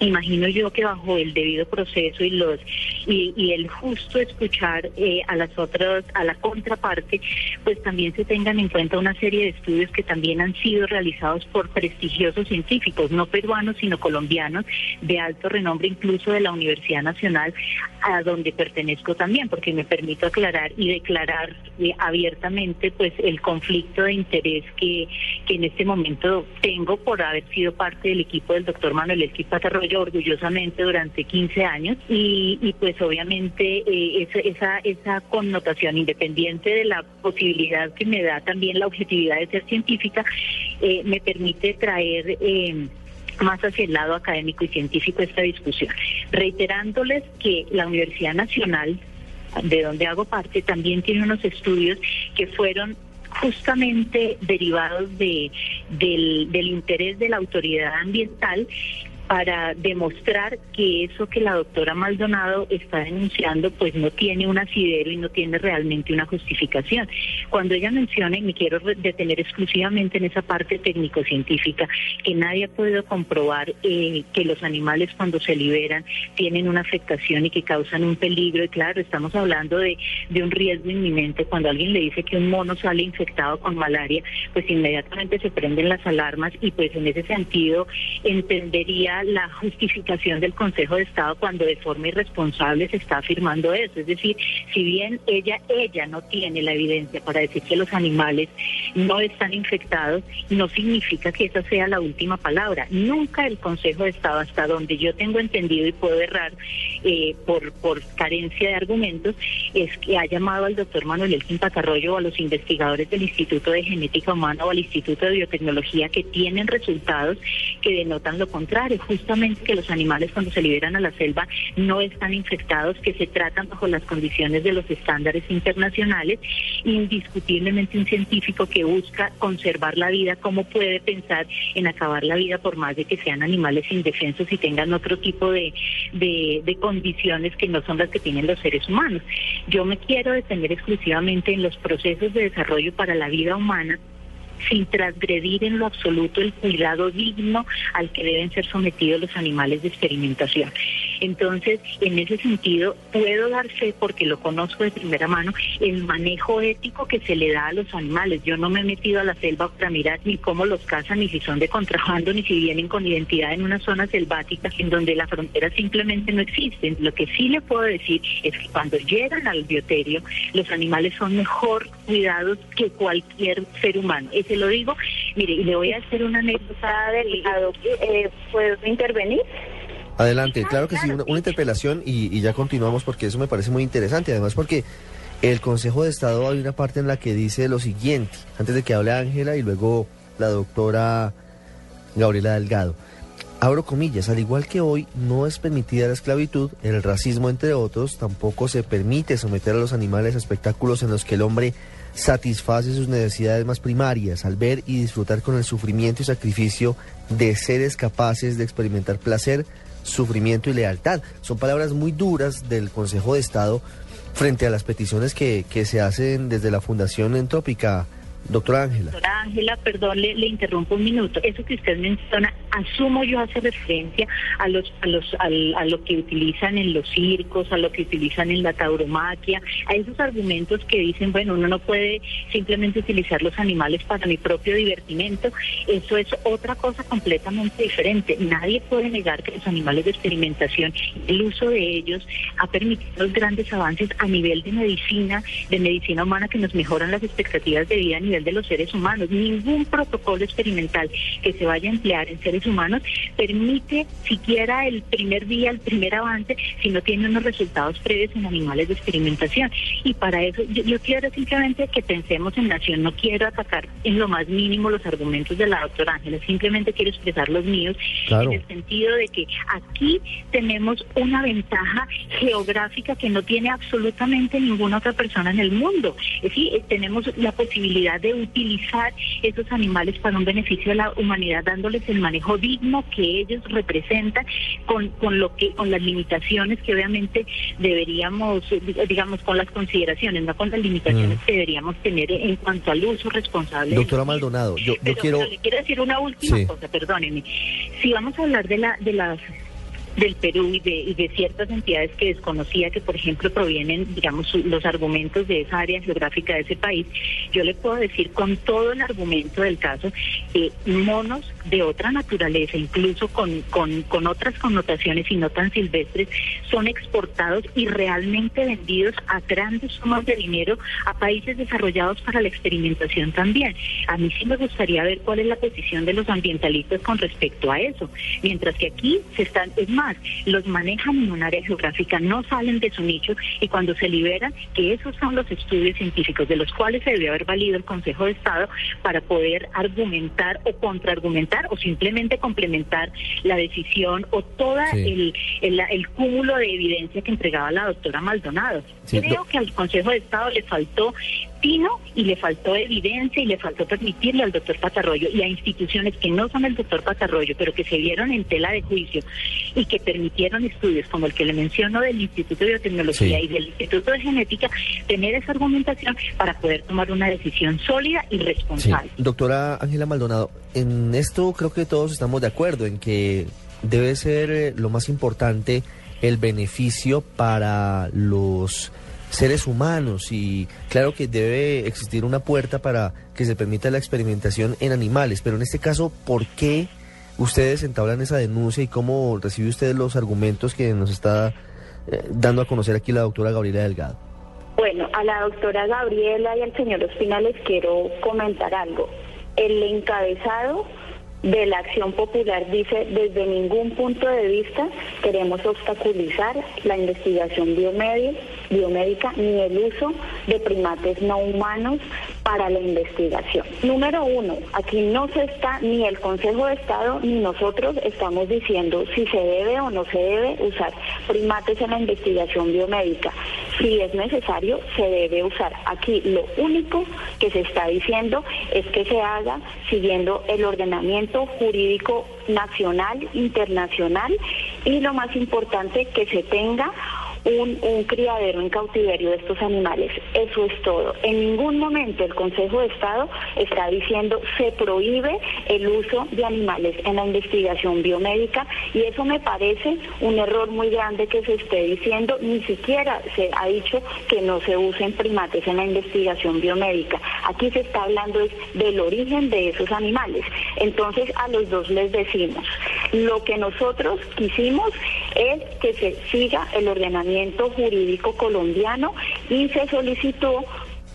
imagino yo que bajo el debido proceso y los y, el justo escuchar eh, a las otras a la contraparte pues también se tengan en cuenta una serie de estudios que también han sido realizados por prestigiosos científicos no peruanos sino colombianos de alto renombre incluso de la Universidad Nacional a donde pertenezco también porque me permito aclarar y declarar eh, abiertamente pues el conflicto de interés que, que en este momento tengo por haber sido parte del equipo del doctor Manuel Elquis Orgullosamente durante 15 años y, pues obviamente eh, esa, connotación independiente de la posibilidad que me da también la objetividad de ser científica, eh, me permite traer... Eh, más hacia el lado académico y científico esta discusión, reiterándoles que la Universidad Nacional de donde hago parte, también tiene unos estudios que fueron justamente derivados de, del, del interés de la autoridad ambiental para demostrar que eso que la doctora Maldonado está denunciando pues no tiene un asidero y no tiene realmente una justificación. Cuando ella menciona, y me quiero detener exclusivamente en esa parte técnico-científica, que nadie ha podido comprobar eh, que los animales cuando se liberan tienen una afectación y que causan un peligro, y claro, estamos hablando de, de un riesgo inminente, cuando alguien le dice que un mono sale infectado con malaria, pues inmediatamente se prenden las alarmas y pues en ese sentido entendería la justificación del Consejo de Estado cuando de forma irresponsable se está afirmando eso. Es decir, si bien ella, ella no tiene la evidencia para decir que los animales no están infectados, no significa que esa sea la última palabra. Nunca el Consejo de Estado, hasta donde yo tengo entendido y puedo errar eh, por, por carencia de argumentos, es que ha llamado al doctor Manuel Elkin Patarroyo o a los investigadores del Instituto de Genética Humana o al Instituto de Biotecnología que tienen resultados que denotan lo contrario justamente que los animales cuando se liberan a la selva no están infectados, que se tratan bajo las condiciones de los estándares internacionales. Indiscutiblemente un científico que busca conservar la vida, ¿cómo puede pensar en acabar la vida por más de que sean animales indefensos y tengan otro tipo de, de, condiciones que no son las que tienen los seres humanos? Yo me quiero detener exclusivamente en los procesos de desarrollo para la vida humana sin transgredir en lo absoluto el cuidado digno al que deben ser sometidos los animales de experimentación. Entonces, en ese sentido, puedo dar fe, porque lo conozco de primera mano, el manejo ético que se le da a los animales. Yo no me he metido a la selva para mirar ni cómo los cazan, ni si son de contrabando, ni si vienen con identidad en una zona selvática en donde la frontera simplemente no existe. Lo que sí le puedo decir es que cuando llegan al bioterio, los animales son mejor cuidados que cualquier ser humano. Ese lo digo. Mire, y le voy a hacer una anécdota delicado. Eh, ¿Puedo intervenir? Adelante, claro que sí, una, interpelación y, ya continuamos porque eso me parece muy interesante, además porque el Consejo de Estado hay una parte en la que dice lo siguiente, antes de que hable Ángela y luego la doctora Gabriela Delgado. Abro comillas, al igual que hoy no es permitida la esclavitud, el racismo entre otros, tampoco se permite someter a los animales a espectáculos en los que el hombre satisface sus necesidades más primarias al ver y disfrutar con el sufrimiento y sacrificio de seres capaces de experimentar placer, sufrimiento y lealtad. Son palabras muy duras del Consejo de Estado frente a las peticiones que, que se hacen desde la Fundación Entrópica, Doctora Ángela. Doctora Ángela, perdón, le, interrumpo un minuto. Eso que usted menciona, asumo yo hace referencia a los, a los, a lo que utilizan en los circos, a lo que utilizan en la tauromaquia, a esos argumentos que dicen, bueno, uno no puede simplemente utilizar los animales para mi propio divertimento. Eso es otra cosa completamente diferente. Nadie puede negar que los animales de experimentación, el uso de ellos ha permitido grandes avances a nivel de medicina, de medicina humana que nos mejoran las expectativas de vida a nivel de los seres humanos. Ningún protocolo experimental que se vaya a emplear en seres humanos permite siquiera el primer día, el primer avance, si no tiene unos resultados previos en animales de experimentación. Y para eso yo, quiero simplemente que pensemos en nación, no quiero atacar en lo más mínimo los argumentos de la doctora Ángela, simplemente quiero expresar los míos en el sentido de que aquí tenemos una ventaja geográfica que no tiene absolutamente ninguna otra persona en el mundo. Es decir, tenemos la posibilidad de utilizar esos animales para un beneficio de la humanidad, dándoles el manejo digno que ellos representan, con, con lo que, con las limitaciones que obviamente deberíamos, digamos, con las consideraciones, no con las limitaciones mm. que deberíamos tener en cuanto al uso responsable. Doctora Maldonado, yo, quiero. le quiero decir una última cosa, perdóneme. Si vamos a hablar de la, de las del Perú y de, y de ciertas entidades que desconocía que, por ejemplo, provienen, digamos, los argumentos de esa área geográfica de ese país, yo le puedo decir con todo el argumento del caso que monos de otra naturaleza, incluso con, con, con otras connotaciones y no tan silvestres, son exportados y realmente vendidos a grandes sumas de dinero a países desarrollados para la experimentación también. A mí sí me gustaría ver cuál es la posición de los ambientalistas con respecto a eso. Mientras que aquí se están, es más, los manejan en un área geográfica, no salen de su nicho y cuando se liberan, que esos son los estudios científicos de los cuales se debió haber valido el Consejo de Estado para poder argumentar o contraargumentar o simplemente complementar la decisión o todo el, el, cúmulo de evidencia que entregaba la doctora Maldonado. Creo que al Consejo de Estado le faltó y le faltó evidencia y le faltó permitirle al doctor Patarroyo y a instituciones que no son el doctor Patarroyo, pero que se vieron en tela de juicio y que permitieron estudios como el que le menciono del Instituto de Biotecnología y del Instituto de Genética, tener esa argumentación para poder tomar una decisión sólida y responsable. Doctora Ángela Maldonado, en esto creo que todos estamos de acuerdo en que debe ser eh, lo más importante el beneficio para los seres humanos y claro que debe existir una puerta para que se permita la experimentación en animales, pero en este caso, ¿por qué ustedes entablan esa denuncia y cómo recibe usted los argumentos que nos está eh, dando a conocer aquí la doctora Gabriela Delgado? Bueno, a la doctora Gabriela y al señor Ospina les quiero comentar algo. El encabezado de la acción popular dice, desde ningún punto de vista queremos obstaculizar la investigación biomédica ni el uso de primates no humanos para la investigación. Número uno, aquí no se está, ni el Consejo de Estado ni nosotros estamos diciendo si se debe o no se debe usar primates en la investigación biomédica. Si es necesario, se debe usar. Aquí lo único que se está diciendo es que se haga siguiendo el ordenamiento jurídico nacional, internacional y lo más importante, que se tenga un, criadero en cautiverio de estos animales. Eso es todo. En ningún momento el Consejo de Estado está diciendo se prohíbe el uso de animales en la investigación biomédica y eso me parece un error muy grande que se esté diciendo. Ni siquiera se ha dicho que no se usen primates en la investigación biomédica. Aquí se está hablando del origen de esos animales. Entonces a los dos les decimos, lo que nosotros quisimos es que se siga el ordenamiento jurídico colombiano y se solicitó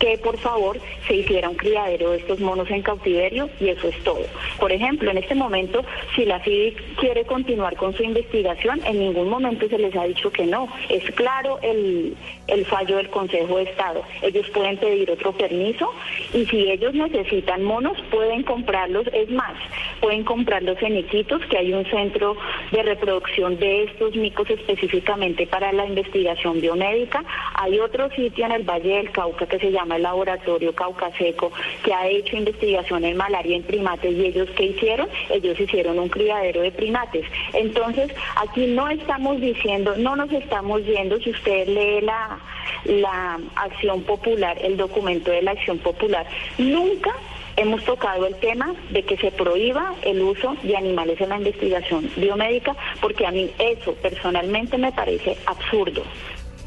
que por favor se hiciera un criadero de estos monos en cautiverio y eso es todo. Por ejemplo, en este momento, si la CIDIC quiere continuar con su investigación, en ningún momento se les ha dicho que no. Es claro el, el fallo del Consejo de Estado. Ellos pueden pedir otro permiso y si ellos necesitan monos, pueden comprarlos. Es más, pueden comprarlos en Iquitos, que hay un centro de reproducción de estos micos específicamente para la investigación biomédica. Hay otro sitio en el Valle del Cauca que se llama el Laboratorio Caucaseco, que ha hecho investigación en malaria en primates y ellos qué hicieron? Ellos hicieron un criadero de primates. Entonces, aquí no estamos diciendo, no nos estamos yendo, si usted lee la, la acción popular, el documento de la acción popular, nunca Hemos tocado el tema de que se prohíba el uso de animales en la investigación biomédica, porque a mí eso personalmente me parece absurdo.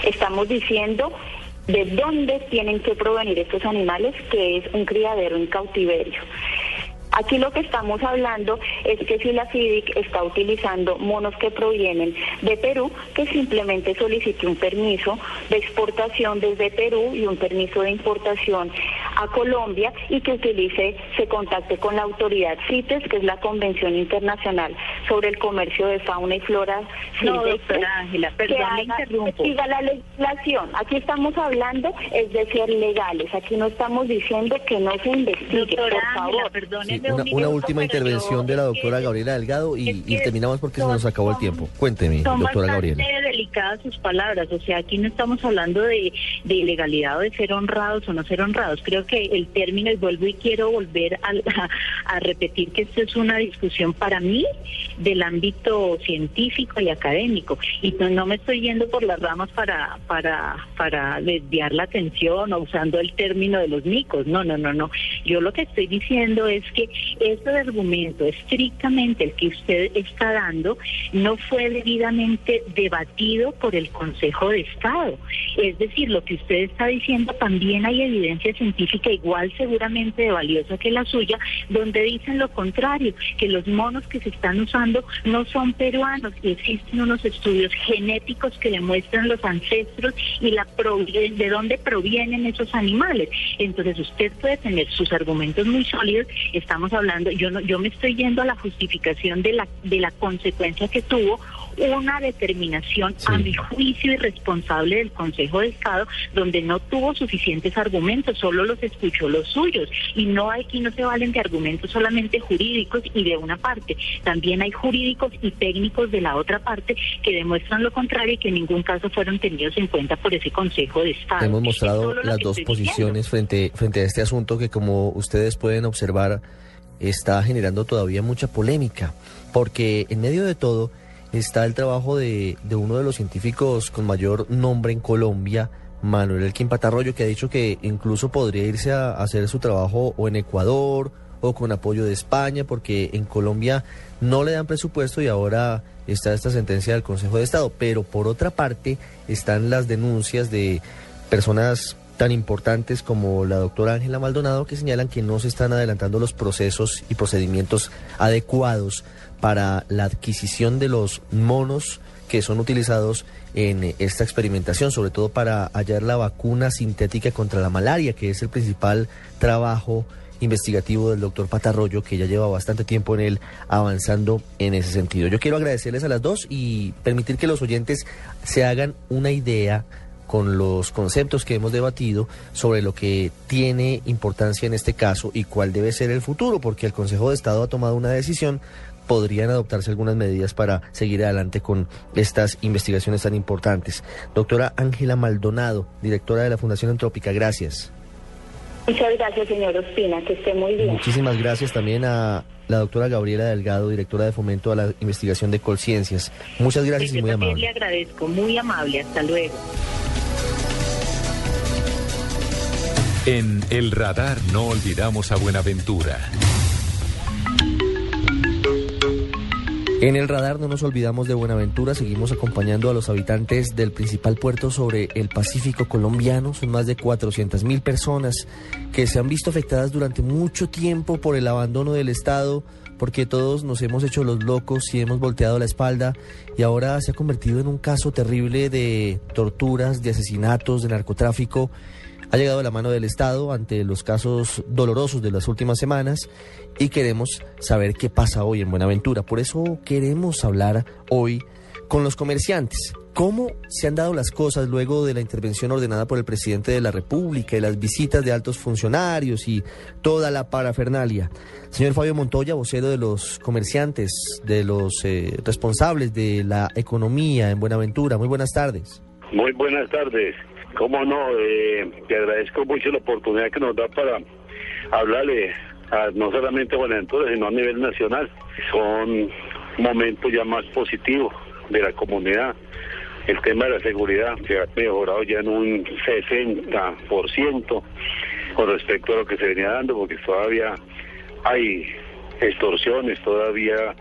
Estamos diciendo de dónde tienen que provenir estos animales, que es un criadero en cautiverio. Aquí lo que estamos hablando es que si la CIDIC está utilizando monos que provienen de Perú, que simplemente solicite un permiso de exportación desde Perú y un permiso de importación a Colombia y que utilice, se contacte con la autoridad CITES, que es la Convención Internacional sobre el Comercio de Fauna y Flora. No, doctora Ángela, perdón, le interrumpo. Siga la legislación. Aquí estamos hablando es de ser legales. Aquí no estamos diciendo que no se investigue, por favor. Una, última intervención de la doctora Gabriela Delgado y, terminamos porque se nos acabó el tiempo. Cuénteme, doctora Gabriela. Son delicadas sus palabras. O sea, aquí no estamos hablando de, de ilegalidad o de ser honrados o no ser honrados. Creo que el término, y vuelvo y quiero volver a, repetir que esto es una discusión para mí del ámbito científico y académico. Y no, me estoy yendo por las ramas para, para, para desviar la atención o usando el término de los micos. No, no, no, no. Yo lo que estoy diciendo es que este argumento, estrictamente el que usted está dando, no fue debidamente debatido por el Consejo de Estado. Es decir, lo que usted está diciendo también hay evidencia científica igual seguramente de valiosa que la suya, donde dicen lo contrario, que los monos que se están usando no son peruanos, y existen unos estudios genéticos que demuestran los ancestros y la de dónde provienen esos animales. Entonces usted puede tener sus argumentos muy sólidos, estamos hablando, yo no, yo me estoy yendo a la justificación de la, de la consecuencia que tuvo una determinación a mi juicio irresponsable del Consejo de Estado donde no tuvo suficientes argumentos, solo los escuchó los suyos. Y no aquí no se valen de argumentos solamente jurídicos y de una parte, también hay jurídicos y técnicos de la otra parte que demuestran lo contrario y que en ningún caso fueron tenidos en cuenta por ese Consejo de Estado. Hemos mostrado las dos posiciones frente frente a este asunto que como ustedes pueden observar está generando todavía mucha polémica, porque en medio de todo está el trabajo de, de uno de los científicos con mayor nombre en Colombia, Manuel Elkin Patarroyo, que ha dicho que incluso podría irse a, hacer su trabajo o en Ecuador o con apoyo de España, porque en Colombia no le dan presupuesto y ahora está esta sentencia del Consejo de Estado. Pero por otra parte están las denuncias de personas tan importantes como la doctora Ángela Maldonado que señalan que no se están adelantando los procesos y procedimientos adecuados para la adquisición de los monos que son utilizados en esta experimentación, sobre todo para hallar la vacuna sintética contra la malaria, que es el principal trabajo investigativo del doctor Patarroyo, que ya lleva bastante tiempo en él avanzando en ese sentido. Yo quiero agradecerles a las dos y permitir que los oyentes se hagan una idea con los conceptos que hemos debatido sobre lo que tiene importancia en este caso y cuál debe ser el futuro, porque el Consejo de Estado ha tomado una decisión podrían adoptarse algunas medidas para seguir adelante con estas investigaciones tan importantes. Doctora Ángela Maldonado, directora de la Fundación Antrópica, gracias. Muchas gracias, señor Ospina, que esté muy bien. Muchísimas gracias también a la doctora Gabriela Delgado, directora de Fomento a la Investigación de Colciencias. Muchas gracias y muy amable. le agradezco, muy amable, hasta luego. En El Radar no olvidamos a Buenaventura. En el radar no nos olvidamos de Buenaventura, seguimos acompañando a los habitantes del principal puerto sobre el Pacífico colombiano. Son más de 400 mil personas que se han visto afectadas durante mucho tiempo por el abandono del Estado, porque todos nos hemos hecho los locos y hemos volteado la espalda y ahora se ha convertido en un caso terrible de torturas, de asesinatos, de narcotráfico ha llegado la mano del Estado ante los casos dolorosos de las últimas semanas y queremos saber qué pasa hoy en Buenaventura. Por eso queremos hablar hoy con los comerciantes. ¿Cómo se han dado las cosas luego de la intervención ordenada por el presidente de la República y las visitas de altos funcionarios y toda la parafernalia? Señor Fabio Montoya, vocero de los comerciantes, de los eh, responsables de la economía en Buenaventura, muy buenas tardes. Muy buenas tardes. Cómo no, eh, te agradezco mucho la oportunidad que nos da para hablarle a, no solamente a Buenaventura, sino a nivel nacional. Son momentos ya más positivos de la comunidad. El tema de la seguridad se ha mejorado ya en un 60% con respecto a lo que se venía dando, porque todavía hay extorsiones, todavía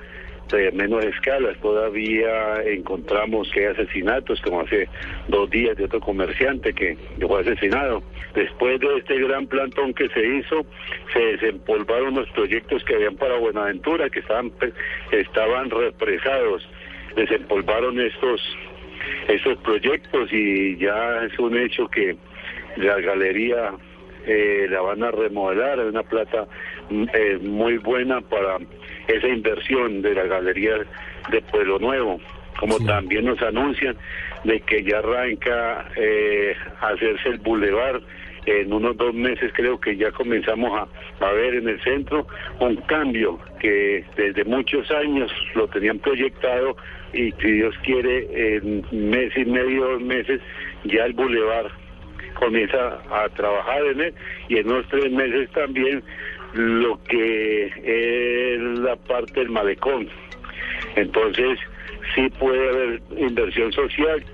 de menos escalas, todavía encontramos que hay asesinatos, como hace dos días de otro comerciante que fue asesinado. Después de este gran plantón que se hizo, se desempolvaron los proyectos que habían para Buenaventura, que estaban, estaban represados. Desempolvaron estos, estos proyectos y ya es un hecho que la galería eh, la van a remodelar, hay una plata mm, eh, muy buena para esa inversión de la Galería de Pueblo Nuevo, como también nos anuncian de que ya arranca eh, a hacerse el bulevar en unos dos meses creo que ya comenzamos a, a, ver en el centro un cambio que desde muchos años lo tenían proyectado y si Dios quiere en mes y medio, dos meses ya el bulevar comienza a trabajar en él y en unos tres meses también lo que es parte del malecón. Entonces, sí puede haber inversión social.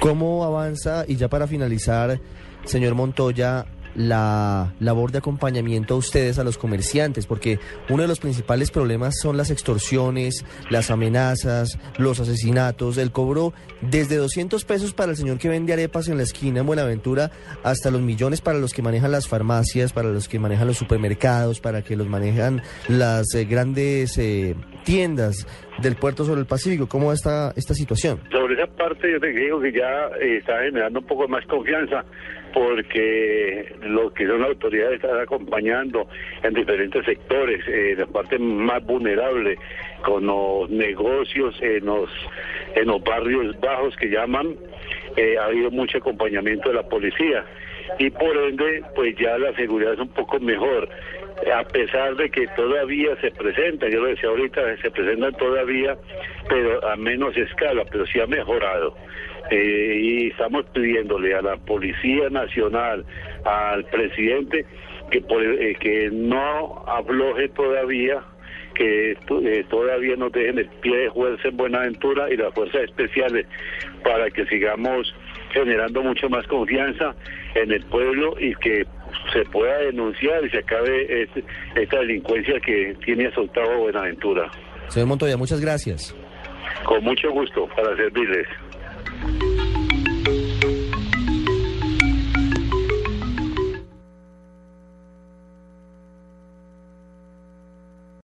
¿Cómo avanza, y ya para finalizar, señor Montoya, la labor de acompañamiento a ustedes, a los comerciantes, porque uno de los principales problemas son las extorsiones, las amenazas, los asesinatos, el cobro desde 200 pesos para el señor que vende arepas en la esquina en Buenaventura hasta los millones para los que manejan las farmacias, para los que manejan los supermercados, para que los manejan las eh, grandes eh, tiendas del puerto sobre el Pacífico. ¿Cómo está esta situación? Sobre esa parte yo te digo que ya eh, está generando un poco más confianza porque lo que son las autoridades están acompañando en diferentes sectores, eh, la parte más vulnerable, con los negocios en los, en los barrios bajos que llaman, eh, ha habido mucho acompañamiento de la policía y por ende pues ya la seguridad es un poco mejor a pesar de que todavía se presentan, yo lo decía ahorita, se presentan todavía, pero a menos escala, pero sí ha mejorado. Eh, y estamos pidiéndole a la Policía Nacional, al presidente, que, eh, que no afloje todavía que eh, todavía nos dejen el pie de fuerza en Buenaventura y las fuerzas especiales para que sigamos generando mucho más confianza en el pueblo y que se pueda denunciar y se acabe este, esta delincuencia que tiene asustado Buenaventura. Señor Montoya, muchas gracias. Con mucho gusto para servirles. Thank you.